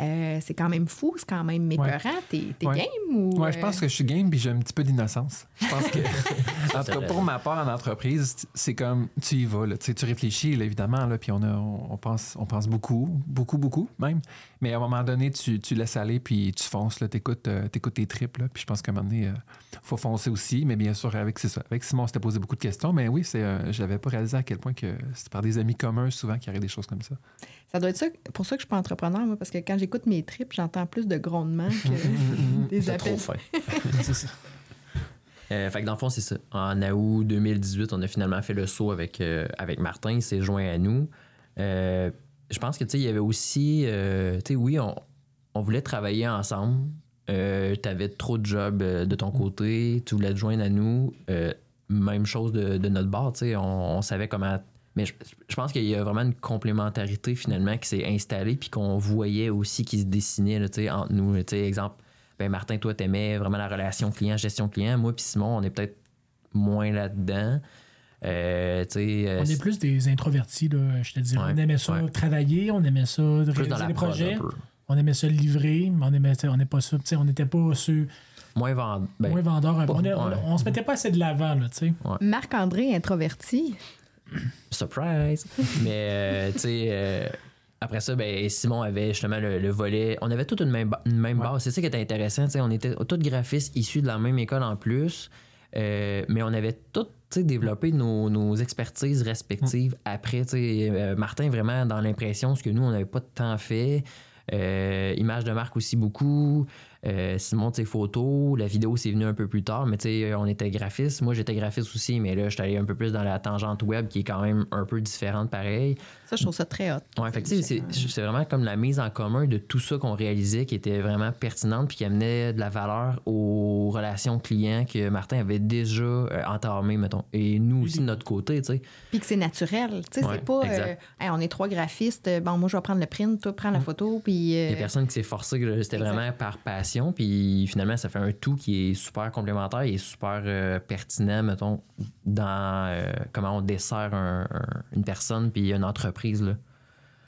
Speaker 3: Euh, c'est quand même fou, c'est quand même épeurant. T'es t'es
Speaker 1: Ouais.
Speaker 3: game ou.
Speaker 1: Ouais, je pense
Speaker 3: euh,
Speaker 1: que je suis game puis j'ai un petit peu d'innocence. Je pense que, <laughs> en tout cas, pour ma part en entreprise, c'est comme tu y vas, là. Tu, sais, tu réfléchis, là, évidemment, là, puis on, a, on pense, on pense beaucoup, beaucoup, beaucoup même. Mais à un moment donné, tu, tu laisses aller puis tu fonces, tu écoutes, tes tripes. Là, puis je pense qu'à un moment donné, il faut foncer aussi. Mais bien sûr, avec, c'est ça. avec Simon, on s'était posé beaucoup de questions. Mais oui, c'est, euh, j'avais pas réalisé à quel point que c'est par des amis communs souvent qu'il y aurait des choses comme ça.
Speaker 3: Ça doit être ça, pour ça que je suis pas entrepreneur, moi, parce que quand j'écoute mes trips, j'entends plus de grondements que <laughs> des
Speaker 2: C'est trop
Speaker 3: appels.
Speaker 2: fin. <laughs>
Speaker 4: C'est ça.
Speaker 2: Euh, fait que dans le fond, c'est ça. En août 2018, on a finalement fait le saut avec, euh, avec Martin. Il s'est joint à nous. Euh, je pense que, tu sais, il y avait aussi... euh, tu oui, on, on voulait travailler ensemble. Euh, tu avais trop de jobs euh, de ton côté. Tu voulais te joindre à nous. Euh, même chose de, de notre bord, tu sais. On, savait comment... Mais je, pense qu'il y a vraiment une complémentarité, finalement, qui s'est installée puis qu'on voyait aussi qui se dessinait, entre nous. Tu exemple, ben Martin, toi, t'aimais vraiment la relation client, gestion client. Moi puis Simon, on est peut-être moins là-dedans. Euh, euh,
Speaker 4: On est plus des introvertis, là, je te.
Speaker 2: Ouais,
Speaker 4: on aimait ça
Speaker 2: ouais.
Speaker 4: travailler, on aimait ça
Speaker 2: plus
Speaker 4: réaliser
Speaker 2: dans la
Speaker 4: des projets, on aimait ça livrer, mais on aimait on n'est pas ça, on n'était pas ceux
Speaker 2: Moins vend... ben,
Speaker 4: moins
Speaker 2: pas-
Speaker 4: on,
Speaker 2: ouais.
Speaker 4: on se mettait pas assez de l'avant, là, tu sais.
Speaker 3: Marc-André, introverti.
Speaker 2: Surprise! <laughs> Mais, euh, tu sais, euh, après ça, ben, Simon avait justement le, le volet. On avait toute une même, ba- une même
Speaker 1: Ouais.
Speaker 2: base. C'est ça qui était intéressant. On était tous graphistes issus de la même école en plus. Euh, mais on avait sais, développé nos, nos expertises respectives après. tu sais, euh, Martin, vraiment dans l'impression, ce que nous, on n'avait pas de temps fait. Euh, image de marque aussi beaucoup. Euh, Simon, tu sais, photo. La vidéo, c'est venu un peu plus tard, mais tu sais, on était graphiste. Moi, j'étais graphiste aussi, mais là, je suis allé un peu plus dans la tangente web qui est quand même un peu différente pareil.
Speaker 3: Ça, je trouve ça très hot.
Speaker 2: Sais, c'est vraiment comme la mise en commun de tout ça qu'on réalisait qui était vraiment pertinente puis qui amenait de la valeur aux relations clients que Martin avait déjà euh, entamées, mettons. Et nous aussi de notre côté, tu sais.
Speaker 3: Puis que c'est naturel. Tu sais,
Speaker 2: Ouais,
Speaker 3: c'est pas. euh. Hey, on est trois graphistes. euh, Bon, moi, je vais prendre le print, toi, prends la photo. Puis. euh,
Speaker 2: Il y a personne qui s'est forcé, que c'était vraiment par passion. Puis finalement, ça fait un tout qui est super complémentaire et super euh, pertinent, mettons, dans euh, comment on dessert un- un- une personne puis une entreprise. Là.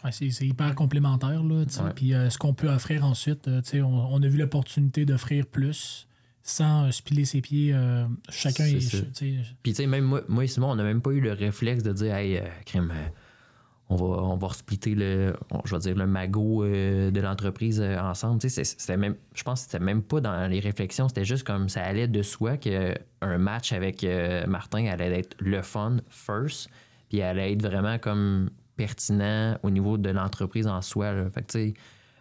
Speaker 4: Ouais, c'est c'est hyper complémentaire. Là.
Speaker 2: Ouais.
Speaker 4: Puis euh, ce qu'on peut offrir ensuite, on, on a vu l'opportunité d'offrir plus sans se piler ses pieds. chacun
Speaker 2: Puis, tu sais, même moi, moi et Simon, on n'a même pas eu le réflexe de dire, hey, euh, on va, on va splitter le, je vais dire, le magot euh, de l'entreprise euh, ensemble. Tu sais, c'était même, je pense que c'était même pas dans les réflexions, c'était juste comme ça allait de soi qu'un match avec euh, Martin allait être le fun first, puis allait être vraiment comme pertinent au niveau de l'entreprise en soi. là. Fait que, tu sais,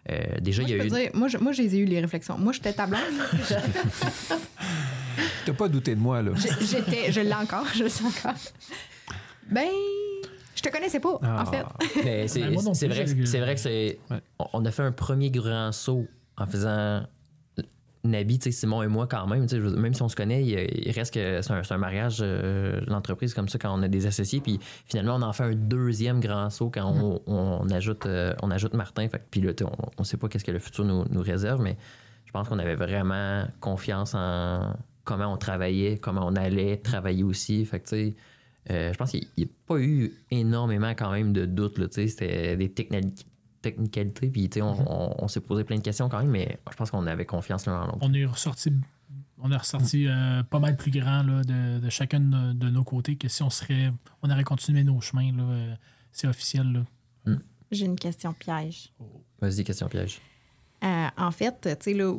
Speaker 2: euh, déjà,
Speaker 3: Moi,
Speaker 2: il y a eu.
Speaker 3: dire, moi, je- moi, j'ai eu les réflexions. Moi, j'étais ta blonde. <laughs>
Speaker 1: T'as pas douté de moi, là.
Speaker 3: J'étais, je l'ai encore, je le sais encore. Ben, te connaissais pas,
Speaker 1: Ah.
Speaker 3: en fait. <laughs>
Speaker 2: Mais c'est
Speaker 4: Ben,
Speaker 2: vrai, vrai que c'est.
Speaker 1: Ouais.
Speaker 2: on- On a fait un premier grand saut en faisant Nabi, tu sais, Simon et moi quand même. Même si on se connaît, il, il reste que c'est un, c'est un mariage, euh, l'entreprise comme ça quand on a des associés. Puis finalement, on en fait un deuxième grand saut quand on, on ajoute, euh, on ajoute Martin. Fait, puis là, on ne sait pas qu'est-ce que le futur nous, nous réserve, mais je pense qu'on avait vraiment confiance en comment on travaillait, comment on allait travailler aussi. Fait que, tu sais, euh, je pense qu'il n'y a pas eu énormément quand même de doutes. là, tu sais, C'était des technali- technicalités, puis tu sais, on, on- on s'est posé plein de questions quand même, mais je pense qu'on avait confiance l'un en l'autre.
Speaker 4: on est ressorti. On est ressorti euh, pas mal plus grand là, de, de chacun de, nos- de nos côtés que si on serait. On aurait continué nos chemins. là, euh, C'est officiel. Là.
Speaker 3: J'ai une question piège.
Speaker 2: Vas-y, question piège.
Speaker 3: Euh, en fait, tu sais, là,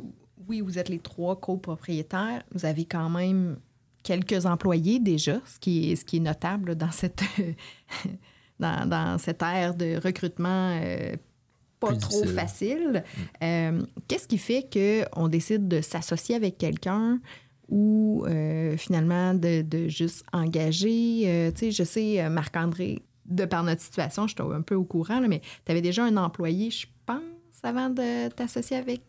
Speaker 3: oui, vous êtes les trois copropriétaires. Vous avez quand même quelques employés déjà, ce qui est, ce qui est notable dans cette, <laughs> dans, dans cette ère de recrutement euh, pas
Speaker 2: Plus
Speaker 3: trop
Speaker 2: difficile.
Speaker 3: facile. Euh, Qu'est-ce qui fait qu'on décide de s'associer avec quelqu'un ou euh, finalement de, de juste engager? tu sais, je sais, Marc-André, de par notre situation, je suis un peu au courant, là, mais tu avais déjà un employé, je pense, avant de t'associer avec.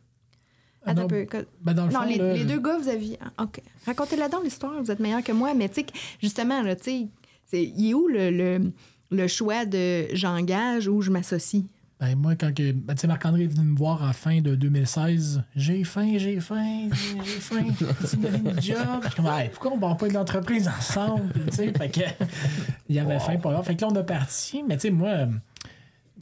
Speaker 4: Ah
Speaker 3: Attends
Speaker 4: non,
Speaker 3: un peu. que-
Speaker 4: ben, dans le
Speaker 3: non,
Speaker 4: fond,
Speaker 3: les,
Speaker 4: là,
Speaker 3: les deux gars, vous aviez. ah, OK. Racontez-la donc l'histoire, vous êtes meilleur que moi, mais tu sais, justement, là, tu sais, c'est- il est où le, le, le choix de j'engage ou je m'associe?
Speaker 4: Ben, moi, quand que, ben, tu sais, Marc-André est venu me voir à la fin de 2016, j'ai faim, j'ai faim, j'ai faim, tu me donnes une job. Je suis comme, Hey, pourquoi on ne pas une entreprise ensemble? Tu sais, fait que, <laughs> il y avait faim pour là. Fait que là, on a parti. Mais tu sais, moi, euh,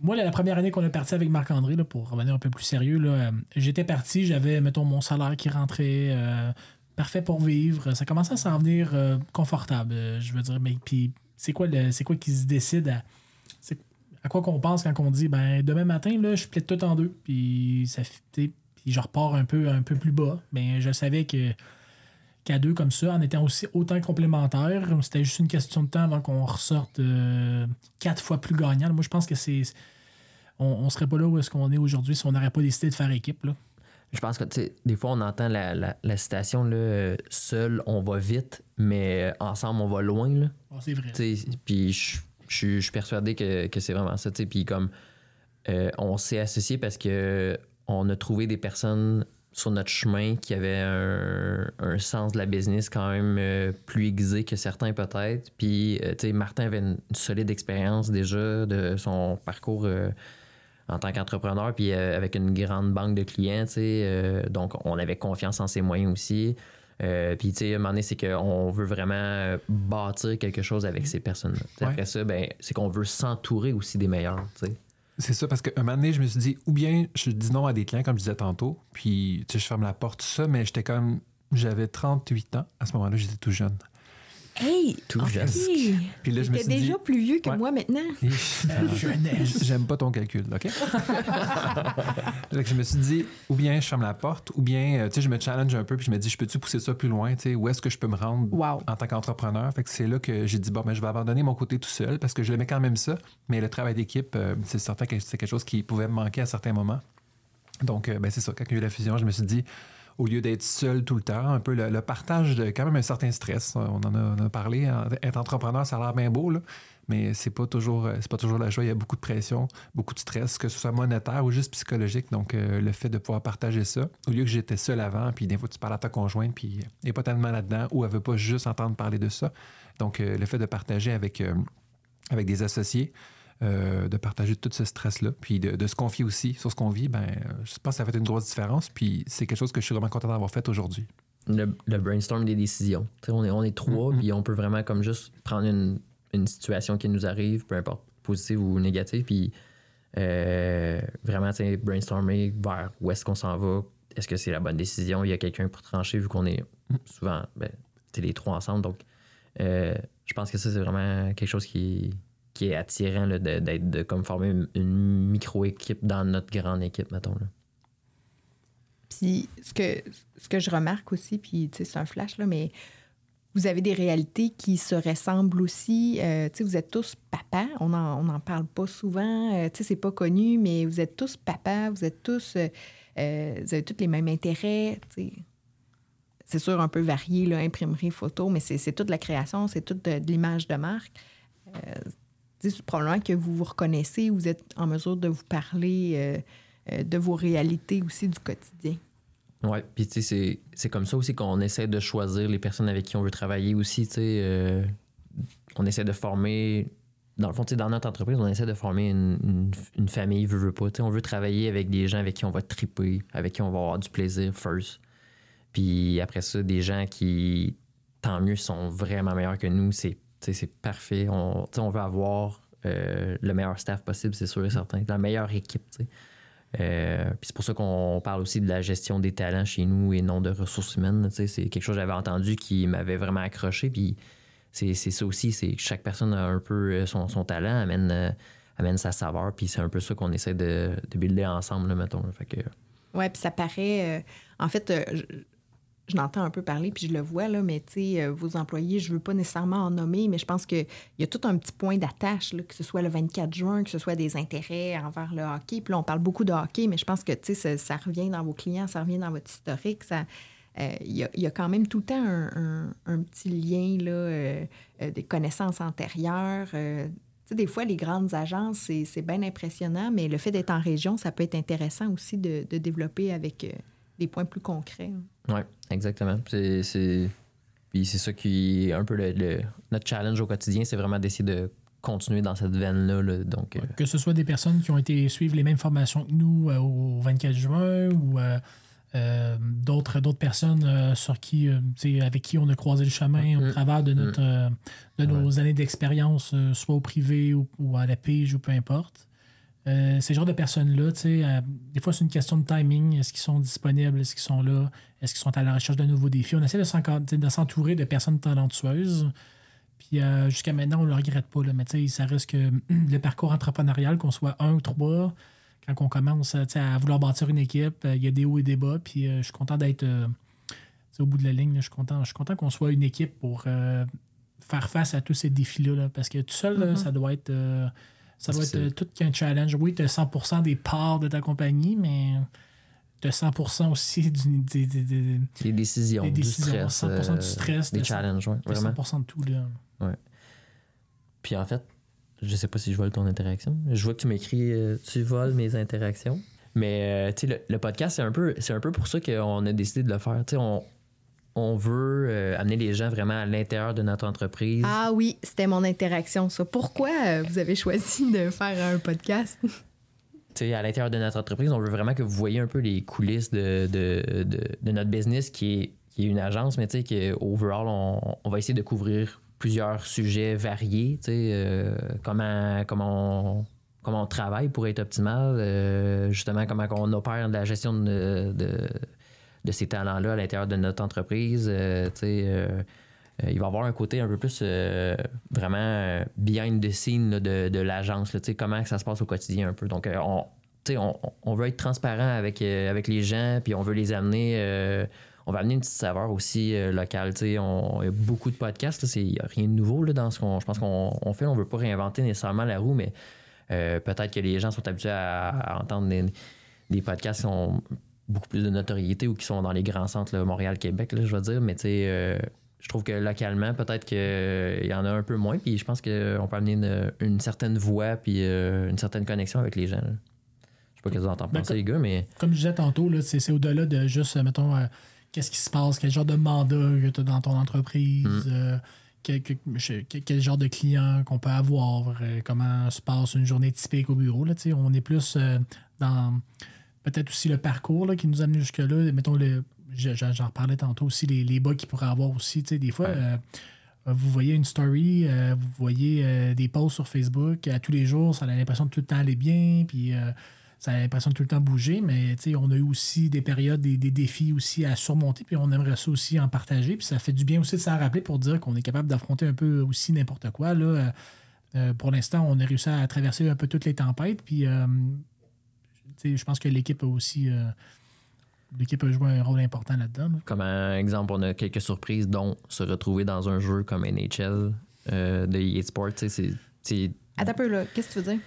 Speaker 4: moi, la première année qu'on a parti avec Marc-André, pour revenir un peu plus sérieux, euh, j'étais parti, j'avais, mettons, mon salaire qui rentrait, euh, parfait pour vivre. Ça commençait à s'en venir euh, confortable, je veux dire. Mais puis, c'est quoi, le- c'est quoi qui se décide à. à quoi qu'on pense quand on dit ben demain matin là je plais tout en deux puis ça puis je repars un peu un peu plus bas mais je savais que qu'à deux comme ça en étant aussi autant complémentaires c'était juste une question de temps avant qu'on ressorte euh, quatre fois plus gagnant moi je pense que c'est on, serait pas là où est-ce qu'on est aujourd'hui si on n'aurait pas décidé de faire équipe là
Speaker 2: Je pense que, des fois, on entend la, la, la citation, là, seul, on va vite, mais euh, ensemble, on va loin, là.
Speaker 4: Bon, c'est vrai
Speaker 2: Puis je je suis je suis persuadé que, que c'est vraiment ça. Puis comme euh, on s'est associé parce que on a trouvé des personnes sur notre chemin qui avaient un, un sens de la business quand même euh, plus aiguisé que certains peut-être. Puis euh, tu sais, Martin avait une, une solide expérience déjà de son parcours euh, en tant qu'entrepreneur, puis avec une grande banque de clients. tu sais. Donc on avait confiance en ses moyens aussi. Puis, tu sais, à un moment donné, c'est qu'on veut vraiment bâtir quelque chose avec ces personnes-là.
Speaker 1: Ouais.
Speaker 2: Après ça, ben, c'est qu'on veut s'entourer aussi des meilleurs. tu sais.
Speaker 1: C'est ça, parce qu'un moment donné, je me suis dit, ou bien je dis non à des clients, comme je disais tantôt, puis tu je ferme la porte, tout ça, mais j'étais comme. J'avais 38 ans à ce moment-là, j'étais tout jeune.
Speaker 3: Hey!
Speaker 2: Tout
Speaker 3: ok.
Speaker 2: juste.
Speaker 1: Puis là, je me
Speaker 3: T'es
Speaker 1: suis dit.
Speaker 3: déjà plus vieux que
Speaker 1: Ouais.
Speaker 3: moi maintenant. <laughs>
Speaker 4: jeunesse.
Speaker 1: J'aime pas ton calcul, OK? <laughs> Que je me suis dit, ou bien je ferme la porte, ou bien, euh, tu sais, je me challenge un peu, puis je me dis, je peux-tu pousser ça plus loin, tu sais, où est-ce que je peux me rendre
Speaker 3: Wow.
Speaker 1: en tant qu'entrepreneur? Fait que c'est là que j'ai dit, bon, ben, je vais abandonner mon côté tout seul, parce que je l'aimais quand même ça, mais le travail d'équipe, euh, c'est certain que c'est quelque chose qui pouvait me manquer à certains moments. Donc, euh, ben, c'est ça, quand il y a eu la fusion, je me suis dit, au lieu d'être seul tout le temps, un peu le, partage de quand même un certain stress. On en a, on en a parlé. hein. Être entrepreneur, ça a l'air bien beau, mais c'est pas toujours euh, c'est pas toujours la joie. Il y a beaucoup de pression, beaucoup de stress, que ce soit monétaire ou juste psychologique. Donc, euh, le fait de pouvoir partager ça, au lieu que j'étais seul avant, puis des fois tu parles à ta conjointe, puis elle n'est pas tellement là-dedans, ou elle veut pas juste entendre parler de ça. Donc, euh, le fait de partager avec, euh, avec des associés, euh, de partager tout ce stress-là, puis de, de se confier aussi sur ce qu'on vit, ben, je pense que ça fait une grosse différence. Puis c'est quelque chose que je suis vraiment content d'avoir fait aujourd'hui.
Speaker 2: Le, le brainstorm des décisions. On est, on est trois,
Speaker 1: Mhm.
Speaker 2: puis on peut vraiment comme juste prendre une, une situation qui nous arrive, peu importe, positive ou négative, puis euh, vraiment brainstormer vers où est-ce qu'on s'en va. Est-ce que c'est la bonne décision? Il y a quelqu'un pour trancher, vu qu'on est souvent ben, les trois ensemble. Donc, euh, je pense que ça, c'est vraiment quelque chose qui, qui est attirant d'être de comme former une, micro-équipe dans notre grande équipe, mettons. Là.
Speaker 3: Puis ce que, ce que je remarque aussi, puis c'est un flash, là, mais vous avez des réalités qui se ressemblent aussi. Euh, vous êtes tous papas. On n'en on en parle pas souvent. Euh, c'est pas connu, mais vous êtes tous papas. Vous êtes tous... euh, euh, vous avez tous les mêmes intérêts. tu sais. C'est sûr, un peu varié, là, imprimerie, photo, mais c'est toute la création, c'est toute de, l'image de marque. Euh, probablement que vous vous reconnaissez, vous êtes en mesure de vous parler euh, euh, de vos réalités aussi du quotidien.
Speaker 2: Ouais, puis tu sais, c'est- comme ça aussi qu'on essaie de choisir les personnes avec qui on veut travailler aussi, tu sais. euh, on essaie de former, dans le fond, tu sais, dans notre entreprise, on essaie de former une, une- famille, veut, veut pas. Tu sais, on veut travailler avec des gens avec qui on va triper, avec qui on va avoir du plaisir first. Puis après ça, des gens qui, tant mieux, sont vraiment meilleurs que nous, c'est c'est parfait. On, on veut avoir euh, le meilleur staff possible, c'est sûr et certain. La meilleure équipe. Euh, puis c'est pour ça qu'on parle aussi de la gestion des talents chez nous et non de ressources humaines. C'est quelque chose que j'avais entendu qui m'avait vraiment accroché. Puis c'est ça aussi, c'est que chaque personne a un peu euh, son, son talent, amène, amène sa saveur. Puis c'est un peu ça qu'on essaie de, de builder ensemble, là, mettons. là.
Speaker 3: Oui, puis ça paraît. en fait, je, je l'entends un peu parler, puis je le vois, là, mais euh, vos employés, je veux pas nécessairement en nommer, mais je pense qu'il y a tout un petit point d'attache, que ce soit le 24 juin, que ce soit des intérêts envers le hockey. Puis là, on parle beaucoup de hockey, mais je pense que ça, revient dans vos clients, ça revient dans votre historique. Euh, il y, a, quand même tout le temps un, petit lien, là, euh, des connaissances antérieures. tu sais, des fois, les grandes agences, c'est bien impressionnant, mais le fait d'être en région, ça peut être intéressant aussi de, développer avec des points plus concrets. hein.
Speaker 2: Ouais, exactement. C'est- C'est puis c'est ça qui est un peu le, le- notre challenge au quotidien, c'est vraiment d'essayer de continuer dans cette veine-là. là. Donc, euh,
Speaker 4: Que ce soit des personnes qui ont été suivre les mêmes formations que nous euh, au 24 juin ou euh, euh, d'autres d'autres personnes sur qui, avec qui on a croisé le chemin au
Speaker 2: Mm.
Speaker 4: travers de, notre, euh, de nos années d'expérience, soit au privé ou, ou à la pige ou peu importe. Euh, ces genres de personnes-là, tu sais, euh, des fois, c'est une question de timing. Est-ce qu'ils sont disponibles? Est-ce qu'ils sont là? Est-ce qu'ils sont à la recherche de nouveaux défis? On essaie de s'entourer de personnes talentueuses. Puis euh, jusqu'à maintenant, on ne le regrette pas. Là, mais tu sais, ça reste que <clears throat> le parcours entrepreneurial, qu'on soit un ou trois, quand on commence à vouloir bâtir une équipe, il y a des hauts et des bas. Puis je suis content d'être au bout de la ligne. je suis content, content qu'on soit une équipe pour faire face à tous ces défis-là. là, parce que tout seul, là,
Speaker 3: Mhm.
Speaker 4: ça doit être, ça doit être euh, tout qu'un challenge. Oui, tu as 100 des parts de ta compagnie, mais tu as 100 aussi du, des, des- des-
Speaker 2: des décisions,
Speaker 4: des
Speaker 2: du
Speaker 4: décisions,
Speaker 2: stress,
Speaker 4: 100% du stress,
Speaker 2: des challenges, ouais, vraiment.
Speaker 4: 100 de tout. Là.
Speaker 2: Puis en fait, je sais pas si je vole ton interaction. Je vois que tu m'écris euh, tu voles mes interactions. Mais euh, le, le podcast, c'est un, peu, c'est un peu pour ça qu'on a décidé de le faire. Tu sais, on, on veut euh, amener les gens vraiment à l'intérieur de notre entreprise.
Speaker 3: Ah oui, c'était mon interaction, ça. Pourquoi euh, vous avez choisi de faire un podcast? <laughs>
Speaker 2: Tu sais, à l'intérieur de notre entreprise, on veut vraiment que vous voyez un peu les coulisses de, de, de, de notre business qui est, qui est une agence, mais tu sais, overall, on, on va essayer de couvrir plusieurs sujets variés. Tu sais, euh, comment, comment, on, comment on travaille pour être optimal, euh, justement, comment on opère de la gestion de, de, de ces talents-là à l'intérieur de notre entreprise. euh, euh, euh, il va y avoir un côté un peu plus vraiment behind the scene de, de l'agence, comment ça se passe au quotidien un peu. Donc, on, on, on veut être transparent avec, avec les gens, puis on veut les amener. on va amener une petite saveur aussi locale. il y a beaucoup de podcasts. Il n'y a rien de nouveau là, dans ce qu'on je pense qu'on on fait. On ne veut pas réinventer nécessairement la roue, mais peut-être que les gens sont habitués à, à entendre des, des podcasts qui sont beaucoup plus de notoriété ou qui sont dans les grands centres, là, Montréal, Québec, là, je veux dire. Mais tu sais, euh, je trouve que localement, peut-être qu'il y en a un peu moins. Puis je pense qu'on peut amener une, une certaine voix puis euh, une certaine connexion avec les gens. là. Je sais pas ce que vous en pensez, les gars, mais
Speaker 4: Comme je disais tantôt, c'est au-delà de juste, euh, mettons, euh, qu'est-ce qui se passe, quel genre de mandat que tu as dans ton entreprise,
Speaker 2: Mm.
Speaker 4: euh, quel, genre de client qu'on peut avoir, euh, comment se passe une journée typique au bureau. Là, on est plus euh, dans peut-être aussi le parcours là, qui nous a amené jusque-là. Mettons, le, je- je- j'en reparlais tantôt aussi, les, les bugs qu'il pourrait avoir aussi. tu sais, Des fois,
Speaker 2: Ouais.
Speaker 4: euh, vous voyez une story, euh, vous voyez euh, des posts sur Facebook à tous les jours, ça a l'impression de tout le temps aller bien, puis ça a l'impression de tout le temps bouger, mais tu sais, on a eu aussi des périodes, des, des défis aussi à surmonter, puis on aimerait ça aussi en partager, puis ça fait du bien aussi de s'en rappeler pour dire qu'on est capable d'affronter un peu aussi n'importe quoi. Là. Pour l'instant, on a réussi à traverser un peu toutes les tempêtes, puis je pense que l'équipe a aussi euh, l'équipe a joué un rôle important là-dedans. là.
Speaker 2: comme un exemple, on a quelques surprises, dont se retrouver dans un jeu comme NHL euh, de EA Sports. tu sais, c'est-
Speaker 3: Attends un peu, là. Qu'est-ce que tu veux dire?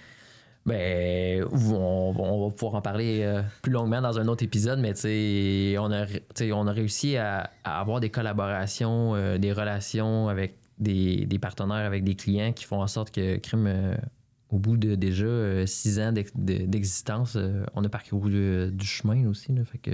Speaker 2: Ben, on, on va pouvoir en parler euh, plus longuement dans un autre épisode, mais tu sais, on a, on a réussi à, à avoir des collaborations, euh, des relations avec des, des partenaires, avec des clients qui font en sorte que Crime, euh, au bout de déjà euh, six ans d'ex- de- d'existence, euh, on a parcouru du, du chemin aussi. Là, fait que,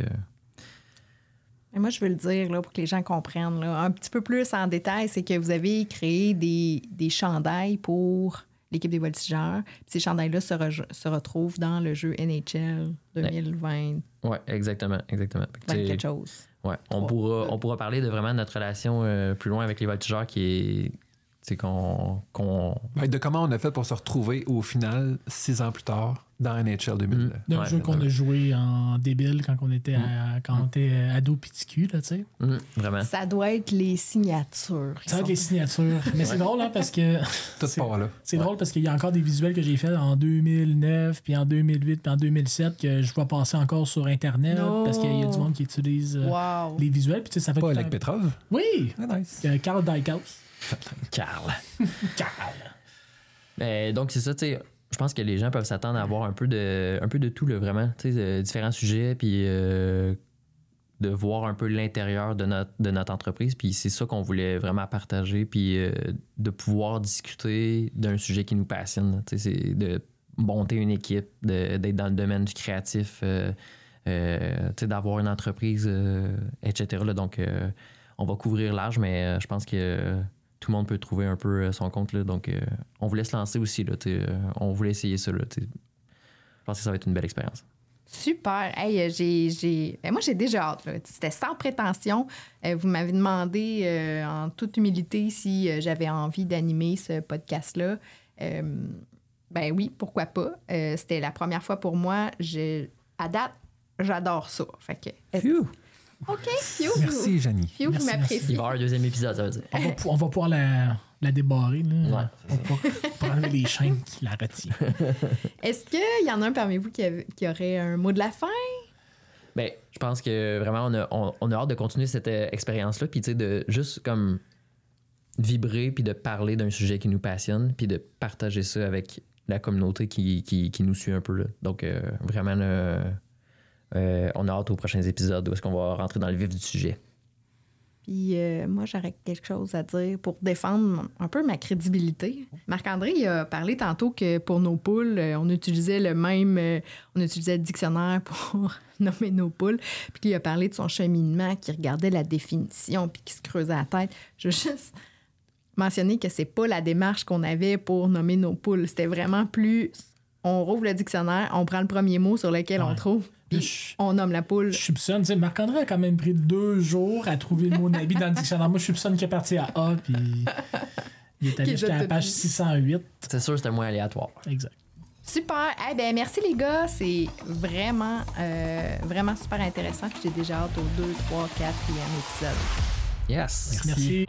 Speaker 3: Mais moi, je veux le dire là, pour que les gens comprennent là, un petit peu plus en détail, c'est que vous avez créé des, des chandails pour l'équipe des voltigeurs. Ces chandails-là se, re- se retrouvent dans le jeu NHL 2020,
Speaker 2: ouais, exactement, exactement. Que,
Speaker 3: quelque chose.
Speaker 2: Ouais, on pourra, on pourra parler de vraiment notre relation euh, plus loin avec les voltigeurs qui est. C'est qu'on.
Speaker 1: Ben, de comment on a fait pour se retrouver au final, six ans plus tard, dans NHL 2000.
Speaker 2: Mm.
Speaker 4: D'un
Speaker 2: Ouais,
Speaker 4: jeu qu'on a joué en débile quand on était, à- quand on était ado piticu, là, tu sais.
Speaker 2: Vraiment.
Speaker 3: Ça doit être les signatures.
Speaker 4: Ça va être les signatures. <laughs> Mais c'est drôle, hein, parce que <laughs> c'est- drôle parce qu'il y a encore des visuels que j'ai faits en 2009, puis en 2008, puis en 2007 que je vois passer encore sur Internet parce qu'il y a du monde qui utilise euh,
Speaker 3: Wow.
Speaker 4: les visuels. Puis tu sais, ça fait
Speaker 1: Pas
Speaker 4: temps-
Speaker 1: Petrov?
Speaker 4: Oui!
Speaker 1: Ah, nice.
Speaker 4: Euh, Carl Dykhouse. <laughs>
Speaker 2: Carl. <laughs>
Speaker 4: Carl.
Speaker 2: Ben, donc, c'est ça, tu sais. Je pense que les gens peuvent s'attendre à avoir un peu de, un peu de tout, là, vraiment. Tu sais, euh, différents sujets, puis euh, de voir un peu l'intérieur de notre, de notre entreprise. Puis c'est ça qu'on voulait vraiment partager, puis euh, de pouvoir discuter d'un sujet qui nous passionne. Tu sais, c'est de monter une équipe, d'être dans le domaine du créatif, euh, euh, tu sais, d'avoir une entreprise, euh, etc. là. donc, on va couvrir large, mais je pense que tout le monde peut trouver un peu euh, son compte. Là, donc, euh, on voulait se lancer aussi. Là, euh, on voulait essayer ça. Là, je pense que ça va être une belle expérience.
Speaker 3: Super. Hey, j'ai, j'ai... ben, moi, j'ai déjà hâte. là. C'était sans prétention. Vous m'avez demandé euh, en toute humilité si j'avais envie d'animer ce podcast-là. Euh, ben oui, pourquoi pas. Euh, c'était la première fois pour moi. Je... À date, j'adore ça. Fait que... OK, Fio.
Speaker 1: Merci, Janie.
Speaker 3: Fio, vous
Speaker 4: Merci,
Speaker 2: Il va
Speaker 3: m'appréciez.
Speaker 2: y avoir un deuxième épisode, ça veut dire.
Speaker 4: On va, pou- on va pouvoir la, la débarrer. Là.
Speaker 2: Ouais,
Speaker 4: on va pouvoir <laughs> enlever les chaînes qui la retiennent. <laughs>
Speaker 3: Est-ce qu'il y en a un parmi vous qui, aurait un mot de la fin?
Speaker 2: Ben, je pense que vraiment, on a, on, on a hâte de continuer cette euh, expérience-là, puis tu sais, de juste comme vibrer, puis de parler d'un sujet qui nous passionne, puis de partager ça avec la communauté qui, qui, qui nous suit un peu. Là. Donc, euh, vraiment, là, euh, on a hâte aux prochains épisodes où est-ce qu'on va rentrer dans le vif du sujet.
Speaker 3: Puis euh, moi, j'aurais quelque chose à dire pour défendre un peu ma crédibilité. Marc-André il a parlé tantôt que pour nos poules, euh, on utilisait le même, on utilisait le dictionnaire pour <laughs> nommer nos poules. Puis qu'il a parlé de son cheminement, qui regardait la définition, puis qui se creusait la tête. Je veux juste mentionner que c'est pas la démarche qu'on avait pour nommer nos poules. C'était vraiment plus, on rouvre le dictionnaire, on prend le premier mot sur lequel on trouve, puis on nomme la poule.
Speaker 4: je soupçonne, tu sais, Marc-André a quand même pris deux jours à trouver le mot Nabi dans le dictionnaire. Moi, je soupçonne qu'il est parti à A, puis il est allé jusqu'à la page
Speaker 3: dit.
Speaker 4: 608.
Speaker 2: C'est sûr, c'était moins aléatoire.
Speaker 4: Exact.
Speaker 3: Super. Eh ben, merci les gars. C'est vraiment, euh, vraiment super intéressant. Puis J'ai déjà hâte au 2, 3, 4e épisode.
Speaker 2: Yes!
Speaker 4: Merci.